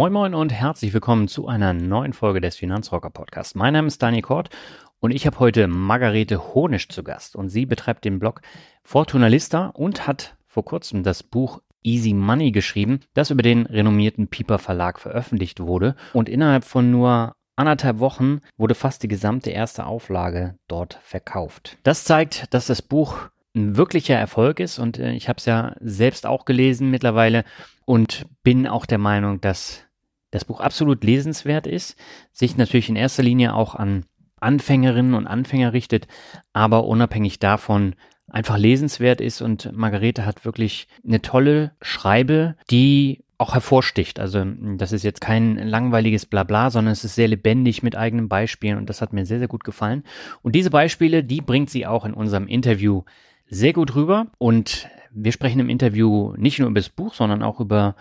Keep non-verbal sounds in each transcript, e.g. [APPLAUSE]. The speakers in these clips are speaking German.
Moin Moin und herzlich willkommen zu einer neuen Folge des Finanzrocker Podcasts. Mein Name ist Dani Kort und ich habe heute Margarete Honisch zu Gast und sie betreibt den Blog Fortuna Lista und hat vor kurzem das Buch Easy Money geschrieben, das über den renommierten Pieper Verlag veröffentlicht wurde und innerhalb von nur anderthalb Wochen wurde fast die gesamte erste Auflage dort verkauft. Das zeigt, dass das Buch ein wirklicher Erfolg ist und äh, ich habe es ja selbst auch gelesen mittlerweile und bin auch der Meinung, dass das Buch absolut lesenswert ist, sich natürlich in erster Linie auch an Anfängerinnen und Anfänger richtet, aber unabhängig davon einfach lesenswert ist und Margarete hat wirklich eine tolle Schreibe, die auch hervorsticht. Also das ist jetzt kein langweiliges Blabla, sondern es ist sehr lebendig mit eigenen Beispielen und das hat mir sehr, sehr gut gefallen. Und diese Beispiele, die bringt sie auch in unserem Interview sehr gut rüber und wir sprechen im Interview nicht nur über das Buch, sondern auch über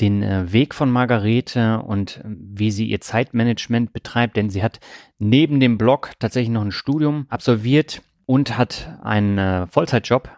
den äh, Weg von Margarete und äh, wie sie ihr Zeitmanagement betreibt, denn sie hat neben dem Blog tatsächlich noch ein Studium absolviert und hat einen äh, Vollzeitjob.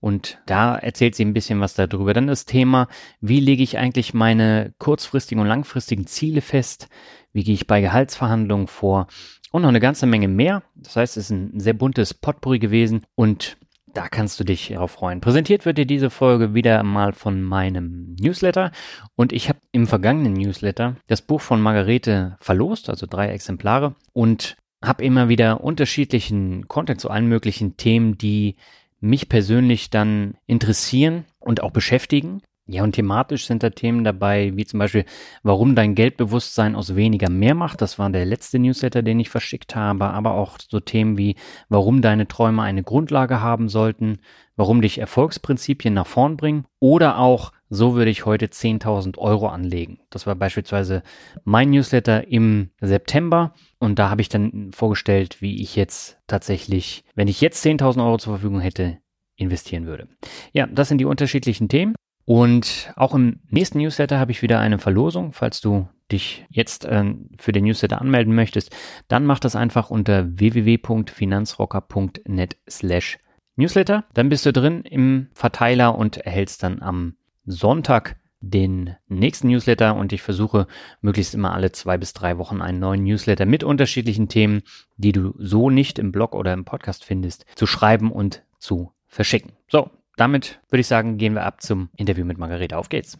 Und da erzählt sie ein bisschen was darüber. Dann das Thema, wie lege ich eigentlich meine kurzfristigen und langfristigen Ziele fest? Wie gehe ich bei Gehaltsverhandlungen vor? Und noch eine ganze Menge mehr. Das heißt, es ist ein sehr buntes Potpourri gewesen. Und da kannst du dich darauf freuen. Präsentiert wird dir diese Folge wieder mal von meinem Newsletter und ich habe im vergangenen Newsletter das Buch von Margarete verlost, also drei Exemplare und habe immer wieder unterschiedlichen Content zu allen möglichen Themen, die mich persönlich dann interessieren und auch beschäftigen. Ja, und thematisch sind da Themen dabei, wie zum Beispiel, warum dein Geldbewusstsein aus weniger mehr macht. Das war der letzte Newsletter, den ich verschickt habe. Aber auch so Themen wie, warum deine Träume eine Grundlage haben sollten, warum dich Erfolgsprinzipien nach vorn bringen. Oder auch, so würde ich heute 10.000 Euro anlegen. Das war beispielsweise mein Newsletter im September. Und da habe ich dann vorgestellt, wie ich jetzt tatsächlich, wenn ich jetzt 10.000 Euro zur Verfügung hätte, investieren würde. Ja, das sind die unterschiedlichen Themen. Und auch im nächsten Newsletter habe ich wieder eine Verlosung. Falls du dich jetzt äh, für den Newsletter anmelden möchtest, dann mach das einfach unter www.finanzrocker.net slash Newsletter. Dann bist du drin im Verteiler und erhältst dann am Sonntag den nächsten Newsletter und ich versuche möglichst immer alle zwei bis drei Wochen einen neuen Newsletter mit unterschiedlichen Themen, die du so nicht im Blog oder im Podcast findest, zu schreiben und zu verschicken. So, damit würde ich sagen, gehen wir ab zum Interview mit Margarete. Auf geht's.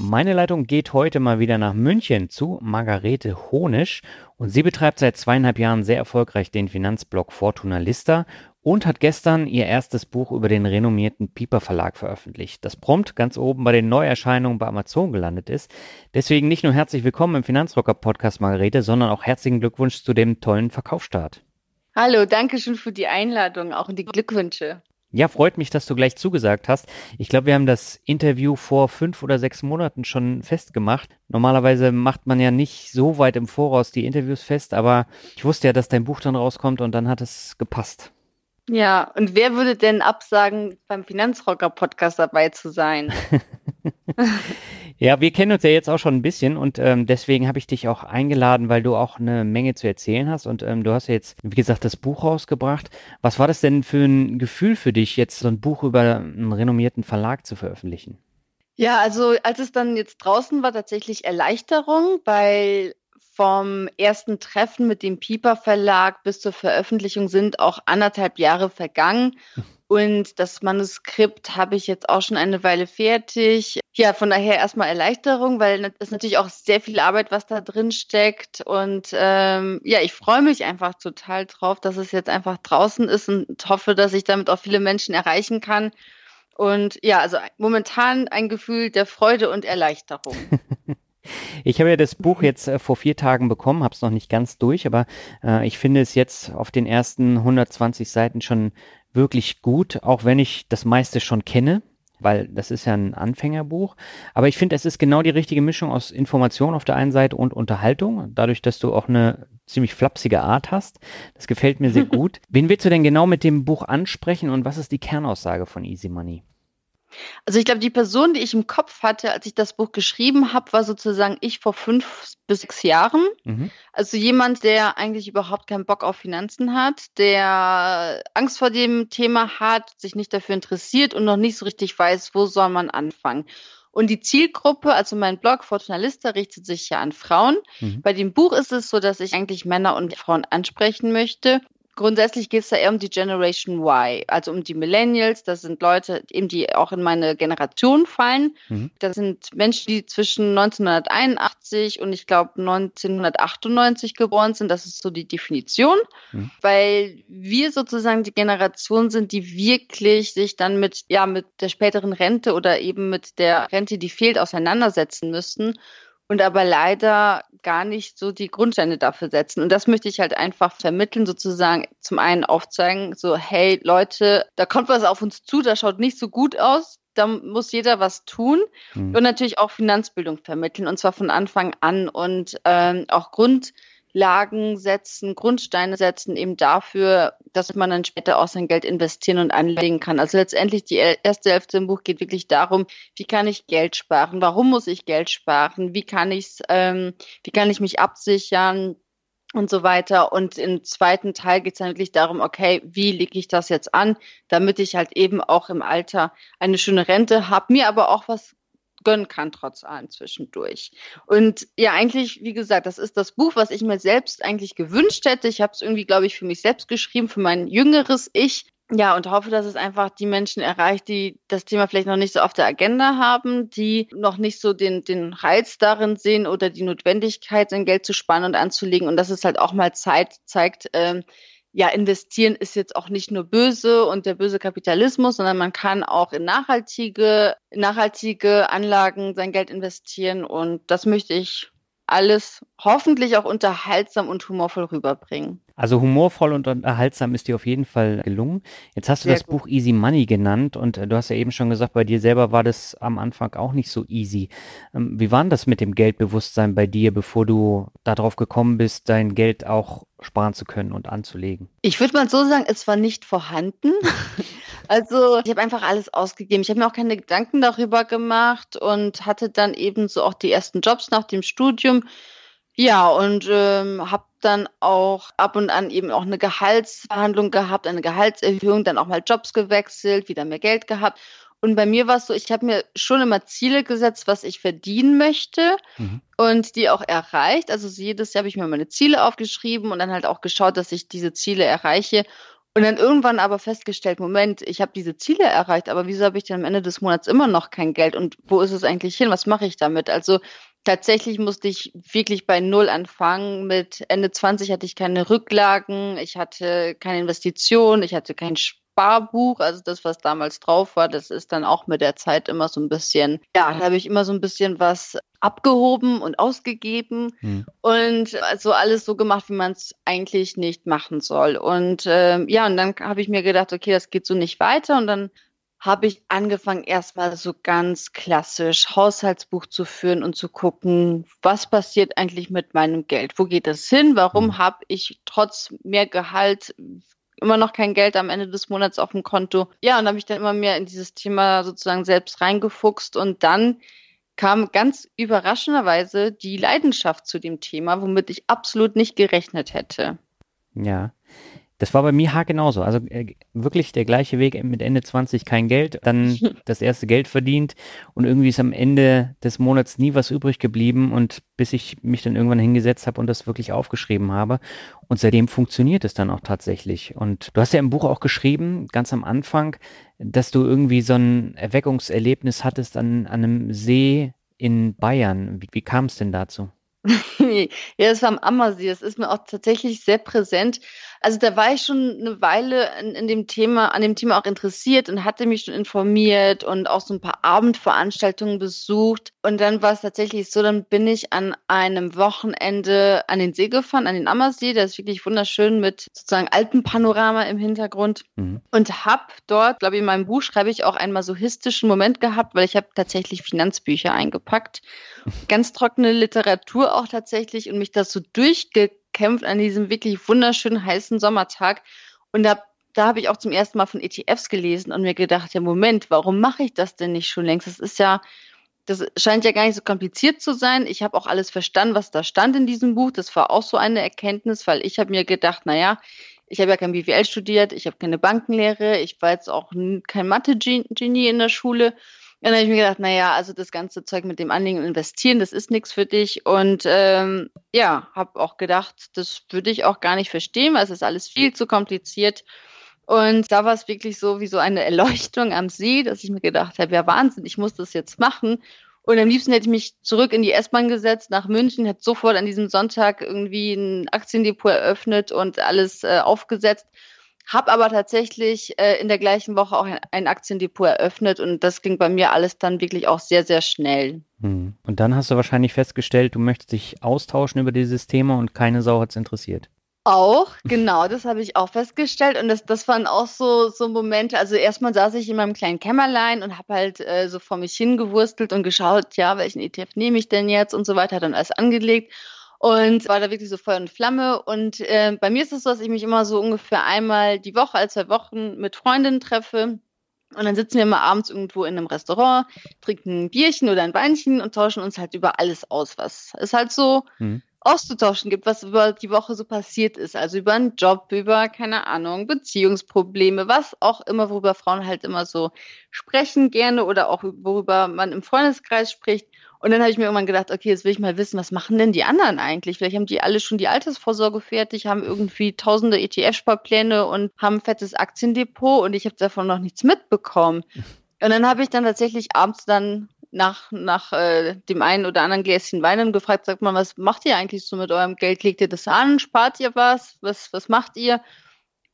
Meine Leitung geht heute mal wieder nach München zu Margarete Honisch und sie betreibt seit zweieinhalb Jahren sehr erfolgreich den Finanzblog Fortuna Lista und hat gestern ihr erstes Buch über den renommierten Piper Verlag veröffentlicht, das prompt ganz oben bei den Neuerscheinungen bei Amazon gelandet ist. Deswegen nicht nur herzlich willkommen im Finanzrocker Podcast Margarete, sondern auch herzlichen Glückwunsch zu dem tollen Verkaufsstart. Hallo, danke schön für die Einladung, auch die Glückwünsche. Ja, freut mich, dass du gleich zugesagt hast. Ich glaube, wir haben das Interview vor fünf oder sechs Monaten schon festgemacht. Normalerweise macht man ja nicht so weit im Voraus die Interviews fest, aber ich wusste ja, dass dein Buch dann rauskommt und dann hat es gepasst. Ja, und wer würde denn absagen, beim Finanzrocker-Podcast dabei zu sein? [LAUGHS] Ja, wir kennen uns ja jetzt auch schon ein bisschen und ähm, deswegen habe ich dich auch eingeladen, weil du auch eine Menge zu erzählen hast und ähm, du hast ja jetzt, wie gesagt, das Buch rausgebracht. Was war das denn für ein Gefühl für dich, jetzt so ein Buch über einen renommierten Verlag zu veröffentlichen? Ja, also als es dann jetzt draußen war, tatsächlich Erleichterung, weil vom ersten Treffen mit dem Pieper Verlag bis zur Veröffentlichung sind auch anderthalb Jahre vergangen. [LAUGHS] Und das Manuskript habe ich jetzt auch schon eine Weile fertig. Ja, von daher erstmal Erleichterung, weil es natürlich auch sehr viel Arbeit, was da drin steckt. Und ähm, ja, ich freue mich einfach total drauf, dass es jetzt einfach draußen ist und hoffe, dass ich damit auch viele Menschen erreichen kann. Und ja, also momentan ein Gefühl der Freude und Erleichterung. [LAUGHS] Ich habe ja das Buch jetzt äh, vor vier Tagen bekommen, habe es noch nicht ganz durch, aber äh, ich finde es jetzt auf den ersten 120 Seiten schon wirklich gut, auch wenn ich das meiste schon kenne, weil das ist ja ein Anfängerbuch. Aber ich finde, es ist genau die richtige Mischung aus Information auf der einen Seite und Unterhaltung, dadurch, dass du auch eine ziemlich flapsige Art hast. Das gefällt mir sehr [LAUGHS] gut. Wen willst du denn genau mit dem Buch ansprechen und was ist die Kernaussage von Easy Money? Also ich glaube, die Person, die ich im Kopf hatte, als ich das Buch geschrieben habe, war sozusagen ich vor fünf bis sechs Jahren. Mhm. Also jemand, der eigentlich überhaupt keinen Bock auf Finanzen hat, der Angst vor dem Thema hat, sich nicht dafür interessiert und noch nicht so richtig weiß, wo soll man anfangen. Und die Zielgruppe, also mein Blog Fortunalista, richtet sich ja an Frauen. Mhm. Bei dem Buch ist es so, dass ich eigentlich Männer und Frauen ansprechen möchte. Grundsätzlich geht es da eher um die Generation Y, also um die Millennials. Das sind Leute, eben die auch in meine Generation fallen. Mhm. Das sind Menschen, die zwischen 1981 und ich glaube 1998 geboren sind. Das ist so die Definition, mhm. weil wir sozusagen die Generation sind, die wirklich sich dann mit ja mit der späteren Rente oder eben mit der Rente, die fehlt, auseinandersetzen müssten und aber leider gar nicht so die Grundsteine dafür setzen. Und das möchte ich halt einfach vermitteln, sozusagen zum einen aufzeigen, so, hey Leute, da kommt was auf uns zu, das schaut nicht so gut aus, da muss jeder was tun mhm. und natürlich auch Finanzbildung vermitteln und zwar von Anfang an und ähm, auch Grund Lagen setzen, Grundsteine setzen, eben dafür, dass man dann später auch sein Geld investieren und anlegen kann. Also letztendlich die erste Hälfte im Buch geht wirklich darum, wie kann ich Geld sparen, warum muss ich Geld sparen, wie kann ich ähm, wie kann ich mich absichern, und so weiter. Und im zweiten Teil geht es dann wirklich darum, okay, wie lege ich das jetzt an, damit ich halt eben auch im Alter eine schöne Rente habe, mir aber auch was gönnen kann, trotz allem zwischendurch. Und ja, eigentlich, wie gesagt, das ist das Buch, was ich mir selbst eigentlich gewünscht hätte. Ich habe es irgendwie, glaube ich, für mich selbst geschrieben, für mein jüngeres Ich. Ja, und hoffe, dass es einfach die Menschen erreicht, die das Thema vielleicht noch nicht so auf der Agenda haben, die noch nicht so den, den Reiz darin sehen oder die Notwendigkeit, sein Geld zu sparen und anzulegen. Und dass es halt auch mal Zeit zeigt, ähm, ja, investieren ist jetzt auch nicht nur böse und der böse Kapitalismus, sondern man kann auch in nachhaltige, nachhaltige Anlagen sein Geld investieren und das möchte ich alles hoffentlich auch unterhaltsam und humorvoll rüberbringen. Also humorvoll und unterhaltsam ist dir auf jeden Fall gelungen. Jetzt hast du Sehr das gut. Buch Easy Money genannt und äh, du hast ja eben schon gesagt, bei dir selber war das am Anfang auch nicht so easy. Ähm, wie war denn das mit dem Geldbewusstsein bei dir, bevor du darauf gekommen bist, dein Geld auch sparen zu können und anzulegen? Ich würde mal so sagen, es war nicht vorhanden. [LAUGHS] Also ich habe einfach alles ausgegeben. Ich habe mir auch keine Gedanken darüber gemacht und hatte dann eben so auch die ersten Jobs nach dem Studium. Ja, und ähm, habe dann auch ab und an eben auch eine Gehaltsverhandlung gehabt, eine Gehaltserhöhung, dann auch mal Jobs gewechselt, wieder mehr Geld gehabt. Und bei mir war es so, ich habe mir schon immer Ziele gesetzt, was ich verdienen möchte mhm. und die auch erreicht. Also jedes Jahr habe ich mir meine Ziele aufgeschrieben und dann halt auch geschaut, dass ich diese Ziele erreiche. Und dann irgendwann aber festgestellt, Moment, ich habe diese Ziele erreicht, aber wieso habe ich denn am Ende des Monats immer noch kein Geld? Und wo ist es eigentlich hin? Was mache ich damit? Also tatsächlich musste ich wirklich bei Null anfangen. Mit Ende 20 hatte ich keine Rücklagen, ich hatte keine Investition, ich hatte kein Sparbuch, also das, was damals drauf war, das ist dann auch mit der Zeit immer so ein bisschen, ja, da habe ich immer so ein bisschen was abgehoben und ausgegeben hm. und also alles so gemacht, wie man es eigentlich nicht machen soll. Und äh, ja, und dann habe ich mir gedacht, okay, das geht so nicht weiter und dann habe ich angefangen, erstmal so ganz klassisch Haushaltsbuch zu führen und zu gucken, was passiert eigentlich mit meinem Geld? Wo geht es hin? Warum hm. habe ich trotz mehr Gehalt immer noch kein Geld am Ende des Monats auf dem Konto. Ja, und habe ich dann immer mehr in dieses Thema sozusagen selbst reingefuchst und dann kam ganz überraschenderweise die Leidenschaft zu dem Thema, womit ich absolut nicht gerechnet hätte. Ja. Das war bei mir genauso. Also äh, wirklich der gleiche Weg mit Ende 20 kein Geld, dann [LAUGHS] das erste Geld verdient und irgendwie ist am Ende des Monats nie was übrig geblieben und bis ich mich dann irgendwann hingesetzt habe und das wirklich aufgeschrieben habe. Und seitdem funktioniert es dann auch tatsächlich. Und du hast ja im Buch auch geschrieben, ganz am Anfang, dass du irgendwie so ein Erweckungserlebnis hattest an, an einem See in Bayern. Wie, wie kam es denn dazu? [LAUGHS] ja, es war am Ammersee. Es ist mir auch tatsächlich sehr präsent. Also da war ich schon eine Weile in, in, dem Thema, an dem Thema auch interessiert und hatte mich schon informiert und auch so ein paar Abendveranstaltungen besucht. Und dann war es tatsächlich so, dann bin ich an einem Wochenende an den See gefahren, an den Ammersee. Der ist wirklich wunderschön mit sozusagen Alpenpanorama im Hintergrund. Mhm. Und habe dort, glaube ich, in meinem Buch schreibe ich auch einen masochistischen Moment gehabt, weil ich habe tatsächlich Finanzbücher eingepackt. Ganz trockene Literatur auch tatsächlich und mich das so durchge gekämpft an diesem wirklich wunderschönen heißen Sommertag. Und da, da habe ich auch zum ersten Mal von ETFs gelesen und mir gedacht, ja Moment, warum mache ich das denn nicht schon längst? Das ist ja, das scheint ja gar nicht so kompliziert zu sein. Ich habe auch alles verstanden, was da stand in diesem Buch. Das war auch so eine Erkenntnis, weil ich habe mir gedacht, naja, ich habe ja kein BWL studiert, ich habe keine Bankenlehre, ich war jetzt auch kein Mathe-Genie in der Schule dann habe ich mir gedacht, naja, also das ganze Zeug mit dem Anlegen und Investieren, das ist nichts für dich. Und ähm, ja, habe auch gedacht, das würde ich auch gar nicht verstehen, weil es ist alles viel zu kompliziert. Und da war es wirklich so wie so eine Erleuchtung am See, dass ich mir gedacht habe, ja Wahnsinn, ich muss das jetzt machen. Und am liebsten hätte ich mich zurück in die S-Bahn gesetzt, nach München, hätte sofort an diesem Sonntag irgendwie ein Aktiendepot eröffnet und alles äh, aufgesetzt habe aber tatsächlich äh, in der gleichen Woche auch ein, ein, Aktiendepot eröffnet und das ging bei mir alles dann wirklich auch sehr, sehr schnell. Hm. Und dann hast du wahrscheinlich festgestellt, du möchtest dich austauschen über dieses Thema und keine Sau hat es interessiert. Auch, genau, das habe ich auch festgestellt und das, das waren auch so, so Momente. Also erstmal saß ich in meinem kleinen Kämmerlein und habe halt äh, so vor mich hingewurstelt und geschaut, ja, welchen ETF nehme ich denn jetzt und so weiter, dann alles angelegt und war da wirklich so Feuer und Flamme. Und äh, bei mir ist es so, dass ich mich immer so ungefähr einmal die Woche, alle zwei Wochen mit Freundinnen treffe. Und dann sitzen wir immer abends irgendwo in einem Restaurant, trinken ein Bierchen oder ein Weinchen und tauschen uns halt über alles aus, was es halt so mhm. auszutauschen gibt, was über die Woche so passiert ist. Also über einen Job, über, keine Ahnung, Beziehungsprobleme, was auch immer, worüber Frauen halt immer so sprechen gerne oder auch worüber man im Freundeskreis spricht. Und dann habe ich mir irgendwann gedacht, okay, jetzt will ich mal wissen, was machen denn die anderen eigentlich? Vielleicht haben die alle schon die Altersvorsorge fertig, haben irgendwie tausende ETF-Sparpläne und haben ein fettes Aktiendepot und ich habe davon noch nichts mitbekommen. Und dann habe ich dann tatsächlich abends dann nach, nach äh, dem einen oder anderen Gläschen Wein gefragt, sagt man, was macht ihr eigentlich so mit eurem Geld? Legt ihr das an? Spart ihr was? Was, was macht ihr?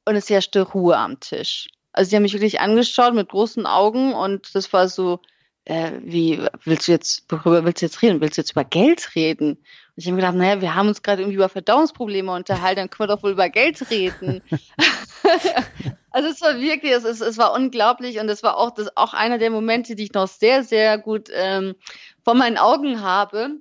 Und es herrschte Ruhe am Tisch. Also sie haben mich wirklich angeschaut mit großen Augen und das war so, äh, wie willst du jetzt, worüber willst du jetzt reden? Willst du jetzt über Geld reden? Und ich habe mir gedacht, naja, wir haben uns gerade irgendwie über Verdauungsprobleme unterhalten, dann können wir doch wohl über Geld reden. [LAUGHS] also es war wirklich, es, es, es war unglaublich und es war auch, das auch einer der Momente, die ich noch sehr, sehr gut ähm, vor meinen Augen habe.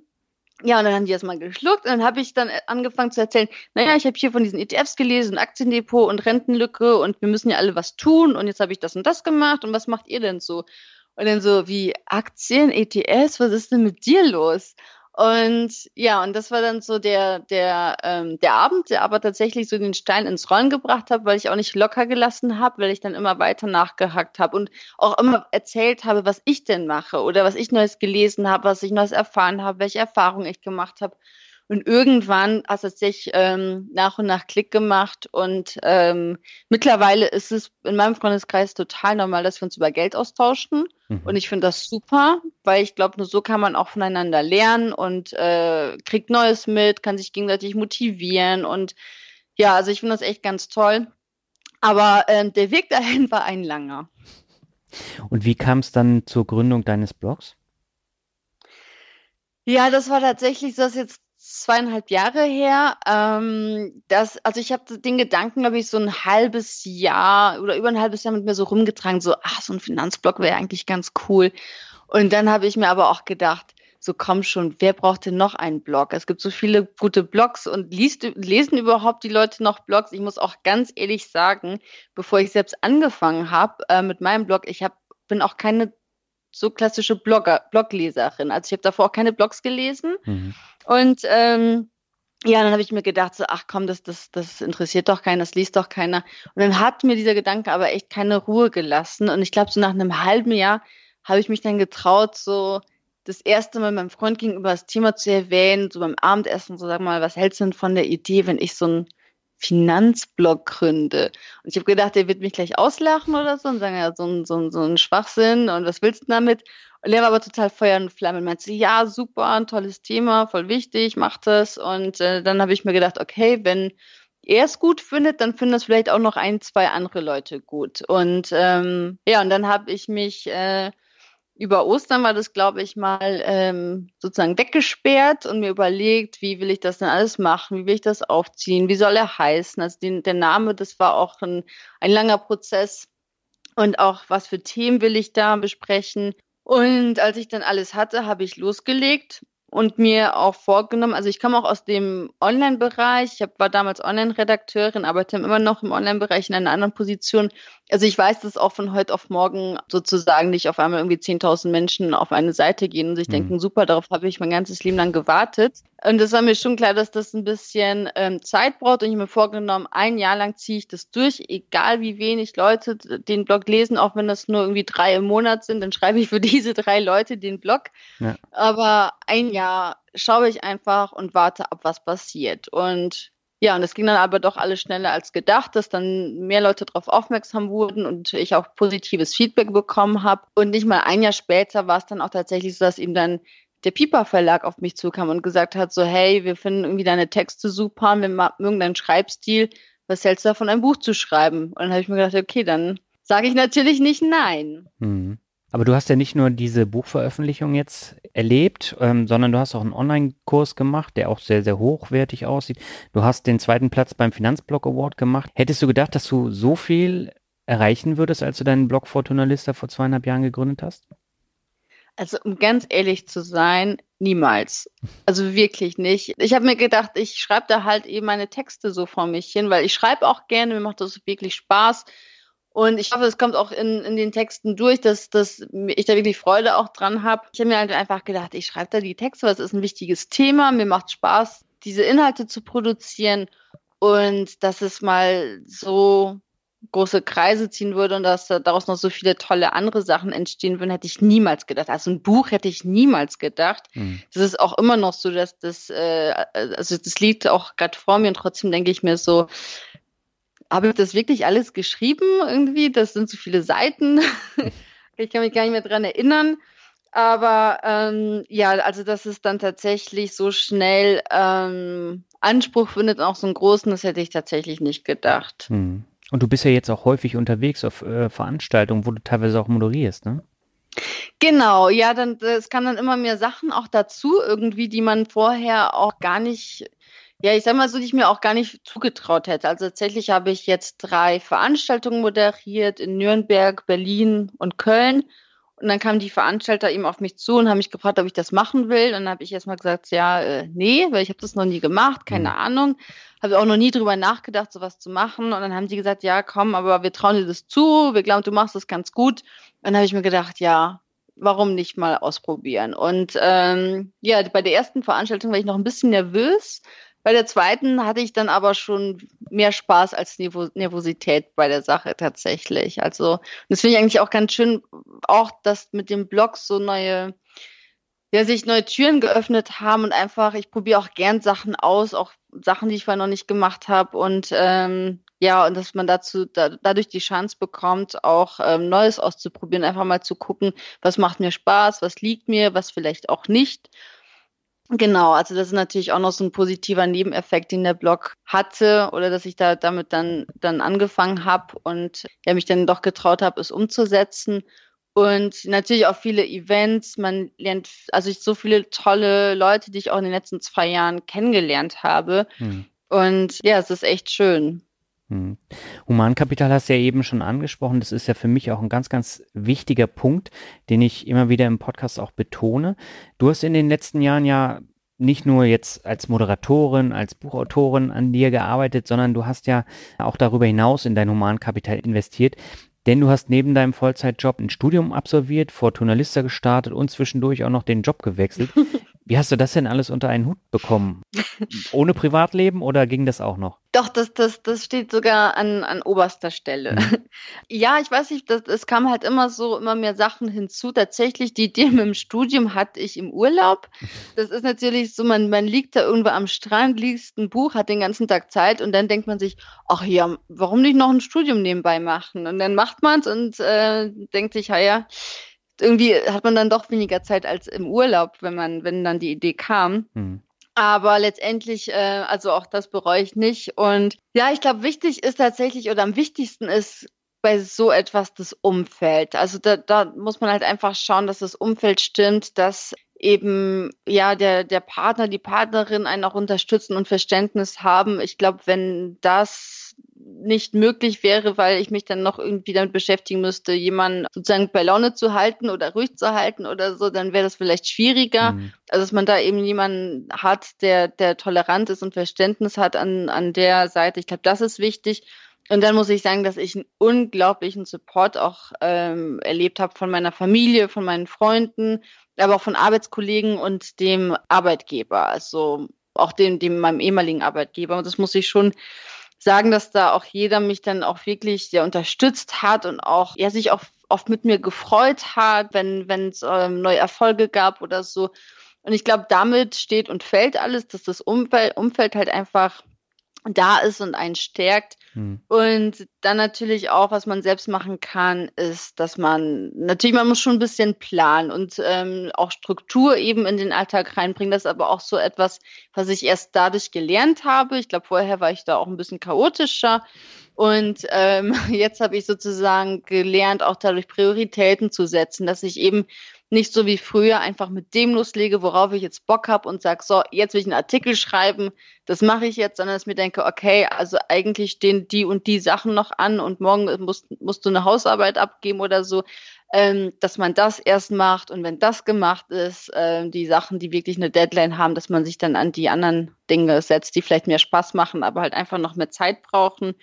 Ja, und dann haben die erstmal geschluckt und dann habe ich dann angefangen zu erzählen, naja, ich habe hier von diesen ETFs gelesen, Aktiendepot und Rentenlücke und wir müssen ja alle was tun und jetzt habe ich das und das gemacht und was macht ihr denn so? Und dann so wie Aktien, ETS, was ist denn mit dir los? Und ja, und das war dann so der, der, ähm, der Abend, der aber tatsächlich so den Stein ins Rollen gebracht hat, weil ich auch nicht locker gelassen habe, weil ich dann immer weiter nachgehackt habe und auch immer erzählt habe, was ich denn mache oder was ich Neues gelesen habe, was ich Neues erfahren habe, welche Erfahrungen ich gemacht habe. Und irgendwann hat es sich ähm, nach und nach Klick gemacht und ähm, mittlerweile ist es in meinem Freundeskreis total normal, dass wir uns über Geld austauschen. Mhm. Und ich finde das super, weil ich glaube, nur so kann man auch voneinander lernen und äh, kriegt Neues mit, kann sich gegenseitig motivieren. Und ja, also ich finde das echt ganz toll. Aber ähm, der Weg dahin [LAUGHS] war ein langer. Und wie kam es dann zur Gründung deines Blogs? Ja, das war tatsächlich so, dass jetzt zweieinhalb Jahre her. Ähm, das, also ich habe den Gedanken, glaube ich, so ein halbes Jahr oder über ein halbes Jahr mit mir so rumgetragen, so, ach, so ein Finanzblog wäre eigentlich ganz cool. Und dann habe ich mir aber auch gedacht, so komm schon, wer braucht denn noch einen Blog? Es gibt so viele gute Blogs und liest, lesen überhaupt die Leute noch Blogs? Ich muss auch ganz ehrlich sagen, bevor ich selbst angefangen habe äh, mit meinem Blog, ich hab, bin auch keine so klassische Blogger, Blogleserin. Also ich habe davor auch keine Blogs gelesen. Mhm. Und ähm, ja, dann habe ich mir gedacht, so, ach komm, das, das, das interessiert doch keiner, das liest doch keiner. Und dann hat mir dieser Gedanke aber echt keine Ruhe gelassen. Und ich glaube, so nach einem halben Jahr habe ich mich dann getraut, so das erste Mal meinem Freund gegenüber das Thema zu erwähnen, so beim Abendessen, so sag mal, was hältst du denn von der Idee, wenn ich so ein Finanzblog gründe. Und ich habe gedacht, der wird mich gleich auslachen oder so und sagen, ja, so ein, so ein, so ein Schwachsinn und was willst du damit? Und der war aber total Feuer und Flamme und meinte, ja, super, ein tolles Thema, voll wichtig, mach das. Und äh, dann habe ich mir gedacht, okay, wenn er es gut findet, dann finden es vielleicht auch noch ein, zwei andere Leute gut. Und ähm, ja, und dann habe ich mich äh, über Ostern war das, glaube ich, mal ähm, sozusagen weggesperrt und mir überlegt, wie will ich das denn alles machen, wie will ich das aufziehen, wie soll er heißen. Also den, der Name, das war auch ein, ein langer Prozess. Und auch, was für Themen will ich da besprechen. Und als ich dann alles hatte, habe ich losgelegt und mir auch vorgenommen, also ich komme auch aus dem Online-Bereich, ich hab, war damals Online-Redakteurin, arbeite immer noch im Online-Bereich in einer anderen Position. Also ich weiß, dass auch von heute auf morgen sozusagen nicht auf einmal irgendwie 10.000 Menschen auf eine Seite gehen und sich mhm. denken, super, darauf habe ich mein ganzes Leben lang gewartet. Und es war mir schon klar, dass das ein bisschen ähm, Zeit braucht und ich habe mir vorgenommen, ein Jahr lang ziehe ich das durch, egal wie wenig Leute den Blog lesen, auch wenn das nur irgendwie drei im Monat sind, dann schreibe ich für [LAUGHS] diese drei Leute den Blog. Ja. Aber ein Jahr Jahr schaue ich einfach und warte ab, was passiert. Und ja, und es ging dann aber doch alles schneller als gedacht, dass dann mehr Leute darauf aufmerksam wurden und ich auch positives Feedback bekommen habe. Und nicht mal ein Jahr später war es dann auch tatsächlich so, dass ihm dann der Piper Verlag auf mich zukam und gesagt hat, so hey, wir finden irgendwie deine Texte super, wir mögen deinen Schreibstil, was hältst du davon, ein Buch zu schreiben? Und dann habe ich mir gedacht, okay, dann sage ich natürlich nicht nein. Mhm. Aber du hast ja nicht nur diese Buchveröffentlichung jetzt erlebt, ähm, sondern du hast auch einen Online-Kurs gemacht, der auch sehr, sehr hochwertig aussieht. Du hast den zweiten Platz beim Finanzblog Award gemacht. Hättest du gedacht, dass du so viel erreichen würdest, als du deinen Blog Fortuna Lista vor zweieinhalb Jahren gegründet hast? Also um ganz ehrlich zu sein, niemals. Also wirklich nicht. Ich habe mir gedacht, ich schreibe da halt eben meine Texte so vor mich hin, weil ich schreibe auch gerne, mir macht das wirklich Spaß. Und ich hoffe, es kommt auch in, in den Texten durch, dass, dass ich da wirklich Freude auch dran habe. Ich habe mir halt einfach gedacht, ich schreibe da die Texte, weil es ist ein wichtiges Thema. Mir macht Spaß, diese Inhalte zu produzieren. Und dass es mal so große Kreise ziehen würde und dass daraus noch so viele tolle andere Sachen entstehen würden, hätte ich niemals gedacht. Also ein Buch hätte ich niemals gedacht. Mhm. Das ist auch immer noch so, dass das, äh, also das liegt auch gerade vor mir und trotzdem denke ich mir so, habe ich das wirklich alles geschrieben irgendwie? Das sind so viele Seiten. [LAUGHS] ich kann mich gar nicht mehr dran erinnern. Aber ähm, ja, also dass es dann tatsächlich so schnell ähm, Anspruch findet, auch so einen großen, das hätte ich tatsächlich nicht gedacht. Hm. Und du bist ja jetzt auch häufig unterwegs auf äh, Veranstaltungen, wo du teilweise auch moderierst, ne? Genau, ja, dann es kann dann immer mehr Sachen auch dazu irgendwie, die man vorher auch gar nicht ja, ich sag mal so, die ich mir auch gar nicht zugetraut hätte. Also tatsächlich habe ich jetzt drei Veranstaltungen moderiert in Nürnberg, Berlin und Köln. Und dann kamen die Veranstalter eben auf mich zu und haben mich gefragt, ob ich das machen will. Und dann habe ich erstmal gesagt, ja, äh, nee, weil ich habe das noch nie gemacht, keine mhm. Ahnung. Habe auch noch nie drüber nachgedacht, sowas zu machen. Und dann haben die gesagt, ja, komm, aber wir trauen dir das zu, wir glauben, du machst das ganz gut. Und dann habe ich mir gedacht, ja, warum nicht mal ausprobieren? Und ähm, ja, bei der ersten Veranstaltung war ich noch ein bisschen nervös, bei der zweiten hatte ich dann aber schon mehr Spaß als Nervosität bei der Sache tatsächlich. Also, das finde ich eigentlich auch ganz schön, auch dass mit dem Blog so neue, ja, sich neue Türen geöffnet haben und einfach, ich probiere auch gern Sachen aus, auch Sachen, die ich vorher noch nicht gemacht habe und ähm, ja, und dass man dazu da, dadurch die Chance bekommt, auch ähm, Neues auszuprobieren, einfach mal zu gucken, was macht mir Spaß, was liegt mir, was vielleicht auch nicht. Genau, also das ist natürlich auch noch so ein positiver Nebeneffekt, den der Blog hatte oder dass ich da damit dann, dann angefangen habe und ja, mich dann doch getraut habe, es umzusetzen. Und natürlich auch viele Events, man lernt, also ich so viele tolle Leute, die ich auch in den letzten zwei Jahren kennengelernt habe. Mhm. Und ja, es ist echt schön. Hm. Humankapital hast du ja eben schon angesprochen. Das ist ja für mich auch ein ganz, ganz wichtiger Punkt, den ich immer wieder im Podcast auch betone. Du hast in den letzten Jahren ja nicht nur jetzt als Moderatorin, als Buchautorin an dir gearbeitet, sondern du hast ja auch darüber hinaus in dein Humankapital investiert. Denn du hast neben deinem Vollzeitjob ein Studium absolviert, Fortuna Lista gestartet und zwischendurch auch noch den Job gewechselt. [LAUGHS] Wie hast du das denn alles unter einen Hut bekommen? Ohne Privatleben oder ging das auch noch? Doch, das, das, das steht sogar an, an oberster Stelle. Mhm. [LAUGHS] Ja, ich weiß nicht, es kam halt immer so, immer mehr Sachen hinzu. Tatsächlich, die Idee mit dem Studium hatte ich im Urlaub. Das ist natürlich so, man, man liegt da irgendwo am Strand, liest ein Buch, hat den ganzen Tag Zeit und dann denkt man sich, ach ja, warum nicht noch ein Studium nebenbei machen? Und dann macht man es und äh, denkt sich, ja, ja, irgendwie hat man dann doch weniger Zeit als im Urlaub, wenn man, wenn dann die Idee kam. Mhm. Aber letztendlich, äh, also auch das bereue ich nicht. Und ja, ich glaube, wichtig ist tatsächlich oder am wichtigsten ist bei so etwas das Umfeld. Also da, da muss man halt einfach schauen, dass das Umfeld stimmt, dass eben ja der, der Partner, die Partnerin einen auch unterstützen und Verständnis haben. Ich glaube, wenn das nicht möglich wäre, weil ich mich dann noch irgendwie damit beschäftigen müsste, jemanden sozusagen bei Laune zu halten oder ruhig zu halten oder so, dann wäre das vielleicht schwieriger. Mhm. Also dass man da eben jemanden hat, der, der tolerant ist und Verständnis hat an, an der Seite. Ich glaube, das ist wichtig. Und dann muss ich sagen, dass ich einen unglaublichen Support auch ähm, erlebt habe von meiner Familie, von meinen Freunden, aber auch von Arbeitskollegen und dem Arbeitgeber, also auch dem, dem meinem ehemaligen Arbeitgeber. Und das muss ich schon sagen, dass da auch jeder mich dann auch wirklich sehr unterstützt hat und auch ja sich auch oft mit mir gefreut hat, wenn es ähm, neue Erfolge gab oder so. Und ich glaube, damit steht und fällt alles, dass das Umfeld, Umfeld halt einfach da ist und einen stärkt. Hm. Und dann natürlich auch, was man selbst machen kann, ist, dass man natürlich, man muss schon ein bisschen planen und ähm, auch Struktur eben in den Alltag reinbringen. Das ist aber auch so etwas, was ich erst dadurch gelernt habe. Ich glaube, vorher war ich da auch ein bisschen chaotischer. Und ähm, [LAUGHS] jetzt habe ich sozusagen gelernt, auch dadurch Prioritäten zu setzen, dass ich eben nicht so wie früher einfach mit dem loslege, worauf ich jetzt Bock habe und sage, so, jetzt will ich einen Artikel schreiben, das mache ich jetzt, sondern dass ich mir denke, okay, also eigentlich stehen die und die Sachen noch an und morgen musst, musst du eine Hausarbeit abgeben oder so, ähm, dass man das erst macht und wenn das gemacht ist, äh, die Sachen, die wirklich eine Deadline haben, dass man sich dann an die anderen Dinge setzt, die vielleicht mehr Spaß machen, aber halt einfach noch mehr Zeit brauchen.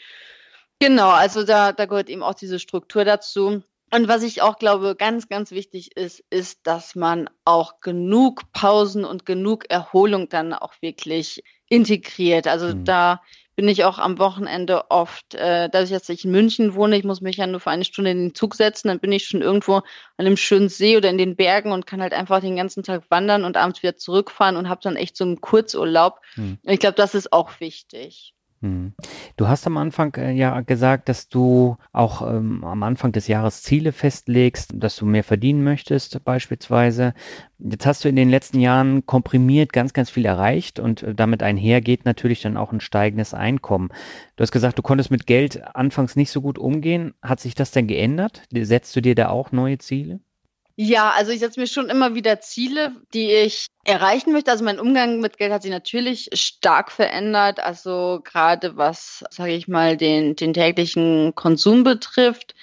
Genau, also da, da gehört eben auch diese Struktur dazu. Und was ich auch glaube, ganz, ganz wichtig ist, ist, dass man auch genug Pausen und genug Erholung dann auch wirklich integriert. Also mhm. da bin ich auch am Wochenende oft, äh, dass ich in München wohne, ich muss mich ja nur für eine Stunde in den Zug setzen, dann bin ich schon irgendwo an einem schönen See oder in den Bergen und kann halt einfach den ganzen Tag wandern und abends wieder zurückfahren und habe dann echt so einen Kurzurlaub. Mhm. Und ich glaube, das ist auch wichtig. Hm. Du hast am Anfang äh, ja gesagt, dass du auch ähm, am Anfang des Jahres Ziele festlegst, dass du mehr verdienen möchtest beispielsweise. Jetzt hast du in den letzten Jahren komprimiert ganz, ganz viel erreicht und äh, damit einher geht natürlich dann auch ein steigendes Einkommen. Du hast gesagt, du konntest mit Geld anfangs nicht so gut umgehen. Hat sich das denn geändert? Setzt du dir da auch neue Ziele? Ja, also ich setze mir schon immer wieder Ziele, die ich erreichen möchte. Also mein Umgang mit Geld hat sich natürlich stark verändert. Also gerade was, sage ich mal, den, den täglichen Konsum betrifft.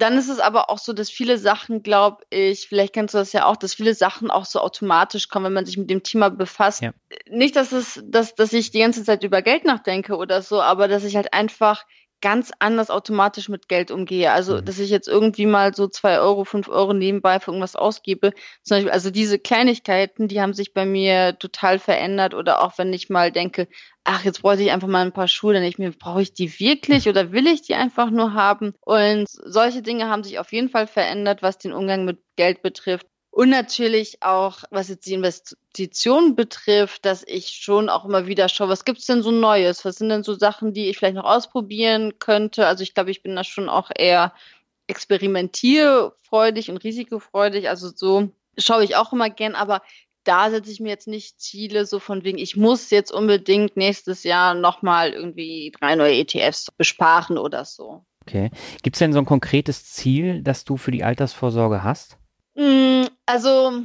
Dann ist es aber auch so, dass viele Sachen, glaube ich, vielleicht kennst du das ja auch, dass viele Sachen auch so automatisch kommen, wenn man sich mit dem Thema befasst. Ja. Nicht, dass es, dass, dass ich die ganze Zeit über Geld nachdenke oder so, aber dass ich halt einfach ganz anders automatisch mit Geld umgehe. Also, mhm. dass ich jetzt irgendwie mal so zwei Euro, fünf Euro nebenbei für irgendwas ausgebe. Zum Beispiel, also diese Kleinigkeiten, die haben sich bei mir total verändert. Oder auch wenn ich mal denke, ach, jetzt bräuchte ich einfach mal ein paar Schuhe, dann denke ich mir, brauche ich die wirklich oder will ich die einfach nur haben? Und solche Dinge haben sich auf jeden Fall verändert, was den Umgang mit Geld betrifft. Und natürlich auch, was jetzt die Investition betrifft, dass ich schon auch immer wieder schaue, was gibt's denn so Neues? Was sind denn so Sachen, die ich vielleicht noch ausprobieren könnte? Also ich glaube, ich bin da schon auch eher experimentierfreudig und risikofreudig. Also so schaue ich auch immer gern, aber da setze ich mir jetzt nicht Ziele so von wegen, ich muss jetzt unbedingt nächstes Jahr nochmal irgendwie drei neue ETFs besparen oder so. Okay. Gibt es denn so ein konkretes Ziel, das du für die Altersvorsorge hast? Mm, also,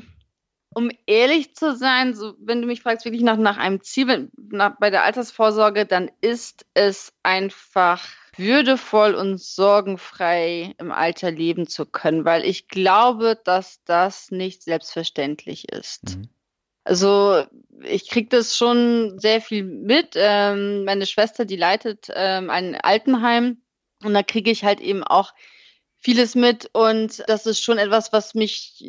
um ehrlich zu sein, so, wenn du mich fragst, wirklich nach, nach einem Ziel nach, bei der Altersvorsorge, dann ist es einfach würdevoll und sorgenfrei im Alter leben zu können, weil ich glaube, dass das nicht selbstverständlich ist. Mhm. Also ich kriege das schon sehr viel mit. Ähm, meine Schwester, die leitet ähm, ein Altenheim und da kriege ich halt eben auch vieles mit und das ist schon etwas, was mich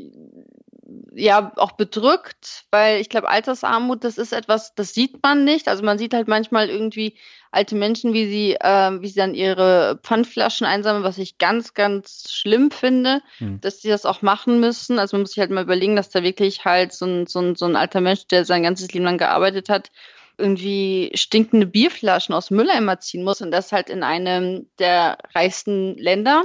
ja auch bedrückt, weil ich glaube, Altersarmut, das ist etwas, das sieht man nicht. Also man sieht halt manchmal irgendwie alte Menschen, wie sie, äh, wie sie dann ihre Pfandflaschen einsammeln, was ich ganz, ganz schlimm finde, hm. dass sie das auch machen müssen. Also man muss sich halt mal überlegen, dass da wirklich halt so ein, so ein, so ein alter Mensch, der sein ganzes Leben lang gearbeitet hat, irgendwie stinkende Bierflaschen aus Mülleimer ziehen muss und das halt in einem der reichsten Länder.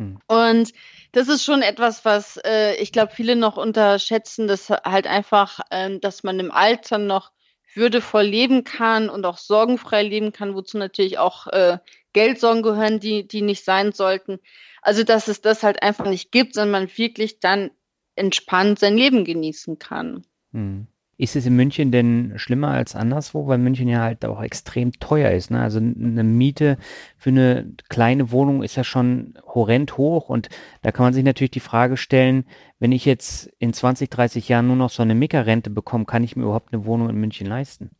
Hm. Und das ist schon etwas, was äh, ich glaube, viele noch unterschätzen, dass halt einfach, äh, dass man im Alter noch würdevoll leben kann und auch sorgenfrei leben kann, wozu natürlich auch äh, Geldsorgen gehören, die, die nicht sein sollten. Also, dass es das halt einfach nicht gibt, sondern man wirklich dann entspannt sein Leben genießen kann. Hm. Ist es in München denn schlimmer als anderswo, weil München ja halt auch extrem teuer ist? Ne? Also eine Miete für eine kleine Wohnung ist ja schon horrend hoch und da kann man sich natürlich die Frage stellen, wenn ich jetzt in 20, 30 Jahren nur noch so eine Mickerrente bekomme, kann ich mir überhaupt eine Wohnung in München leisten?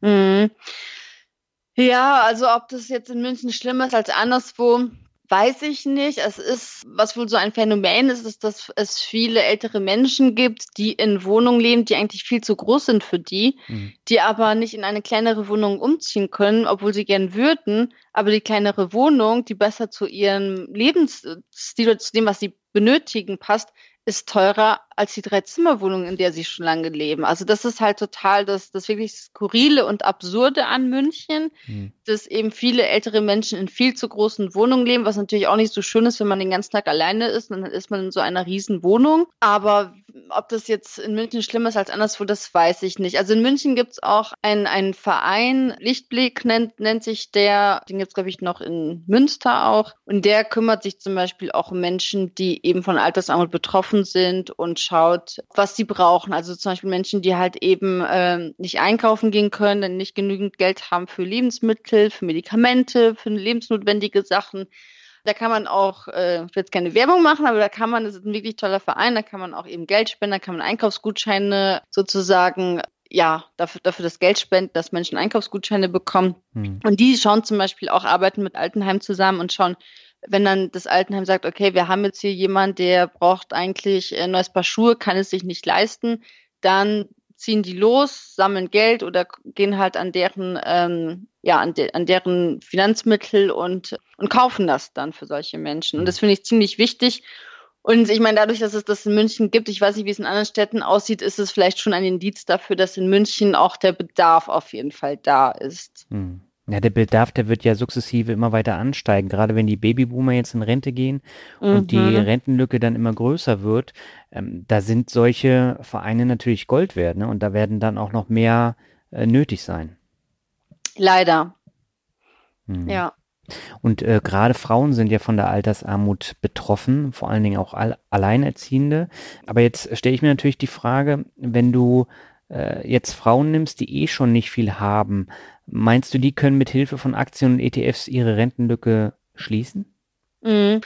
Mhm. Ja, also ob das jetzt in München schlimmer ist als anderswo, Weiß ich nicht. Es ist, was wohl so ein Phänomen ist, ist, dass es viele ältere Menschen gibt, die in Wohnungen leben, die eigentlich viel zu groß sind für die, mhm. die aber nicht in eine kleinere Wohnung umziehen können, obwohl sie gern würden. Aber die kleinere Wohnung, die besser zu ihrem Lebensstil oder zu dem, was sie benötigen, passt, ist teurer als die Dreizimmerwohnung, in der sie schon lange leben. Also das ist halt total das, das wirklich Skurrile und Absurde an München, mhm. dass eben viele ältere Menschen in viel zu großen Wohnungen leben, was natürlich auch nicht so schön ist, wenn man den ganzen Tag alleine ist, dann ist man in so einer riesen Wohnung. Aber ob das jetzt in München schlimmer ist als anderswo, das weiß ich nicht. Also in München gibt es auch einen, einen Verein, Lichtblick nennt, nennt sich der, den jetzt glaube ich noch in Münster auch. Und der kümmert sich zum Beispiel auch um Menschen, die eben von Altersarmut betroffen sind und schaut, was sie brauchen. Also zum Beispiel Menschen, die halt eben äh, nicht einkaufen gehen können, denn nicht genügend Geld haben für Lebensmittel, für Medikamente, für lebensnotwendige Sachen. Da kann man auch, äh, ich will jetzt keine Werbung machen, aber da kann man, das ist ein wirklich toller Verein, da kann man auch eben Geld spenden, da kann man Einkaufsgutscheine sozusagen ja, dafür, dafür das Geld spenden, dass Menschen Einkaufsgutscheine bekommen. Hm. Und die schauen zum Beispiel auch, arbeiten mit Altenheim zusammen und schauen, wenn dann das Altenheim sagt, okay, wir haben jetzt hier jemand, der braucht eigentlich ein neues Paar Schuhe, kann es sich nicht leisten, dann ziehen die los, sammeln Geld oder gehen halt an deren, ähm, ja, an, de an deren Finanzmittel und, und kaufen das dann für solche Menschen. Und das finde ich ziemlich wichtig. Und ich meine, dadurch, dass es das in München gibt, ich weiß nicht, wie es in anderen Städten aussieht, ist es vielleicht schon ein Indiz dafür, dass in München auch der Bedarf auf jeden Fall da ist. Hm. Ja, der Bedarf, der wird ja sukzessive immer weiter ansteigen, gerade wenn die Babyboomer jetzt in Rente gehen mhm. und die mhm. Rentenlücke dann immer größer wird. Ähm, da sind solche Vereine natürlich Gold wert, ne? Und da werden dann auch noch mehr äh, nötig sein. Leider. Hm. Ja. Und äh, gerade Frauen sind ja von der Altersarmut betroffen, vor allen Dingen auch all Alleinerziehende. Aber jetzt stelle ich mir natürlich die Frage, wenn du äh, jetzt Frauen nimmst, die eh schon nicht viel haben, Meinst du, die können mit Hilfe von Aktien und ETFs ihre Rentenlücke schließen? Mhm.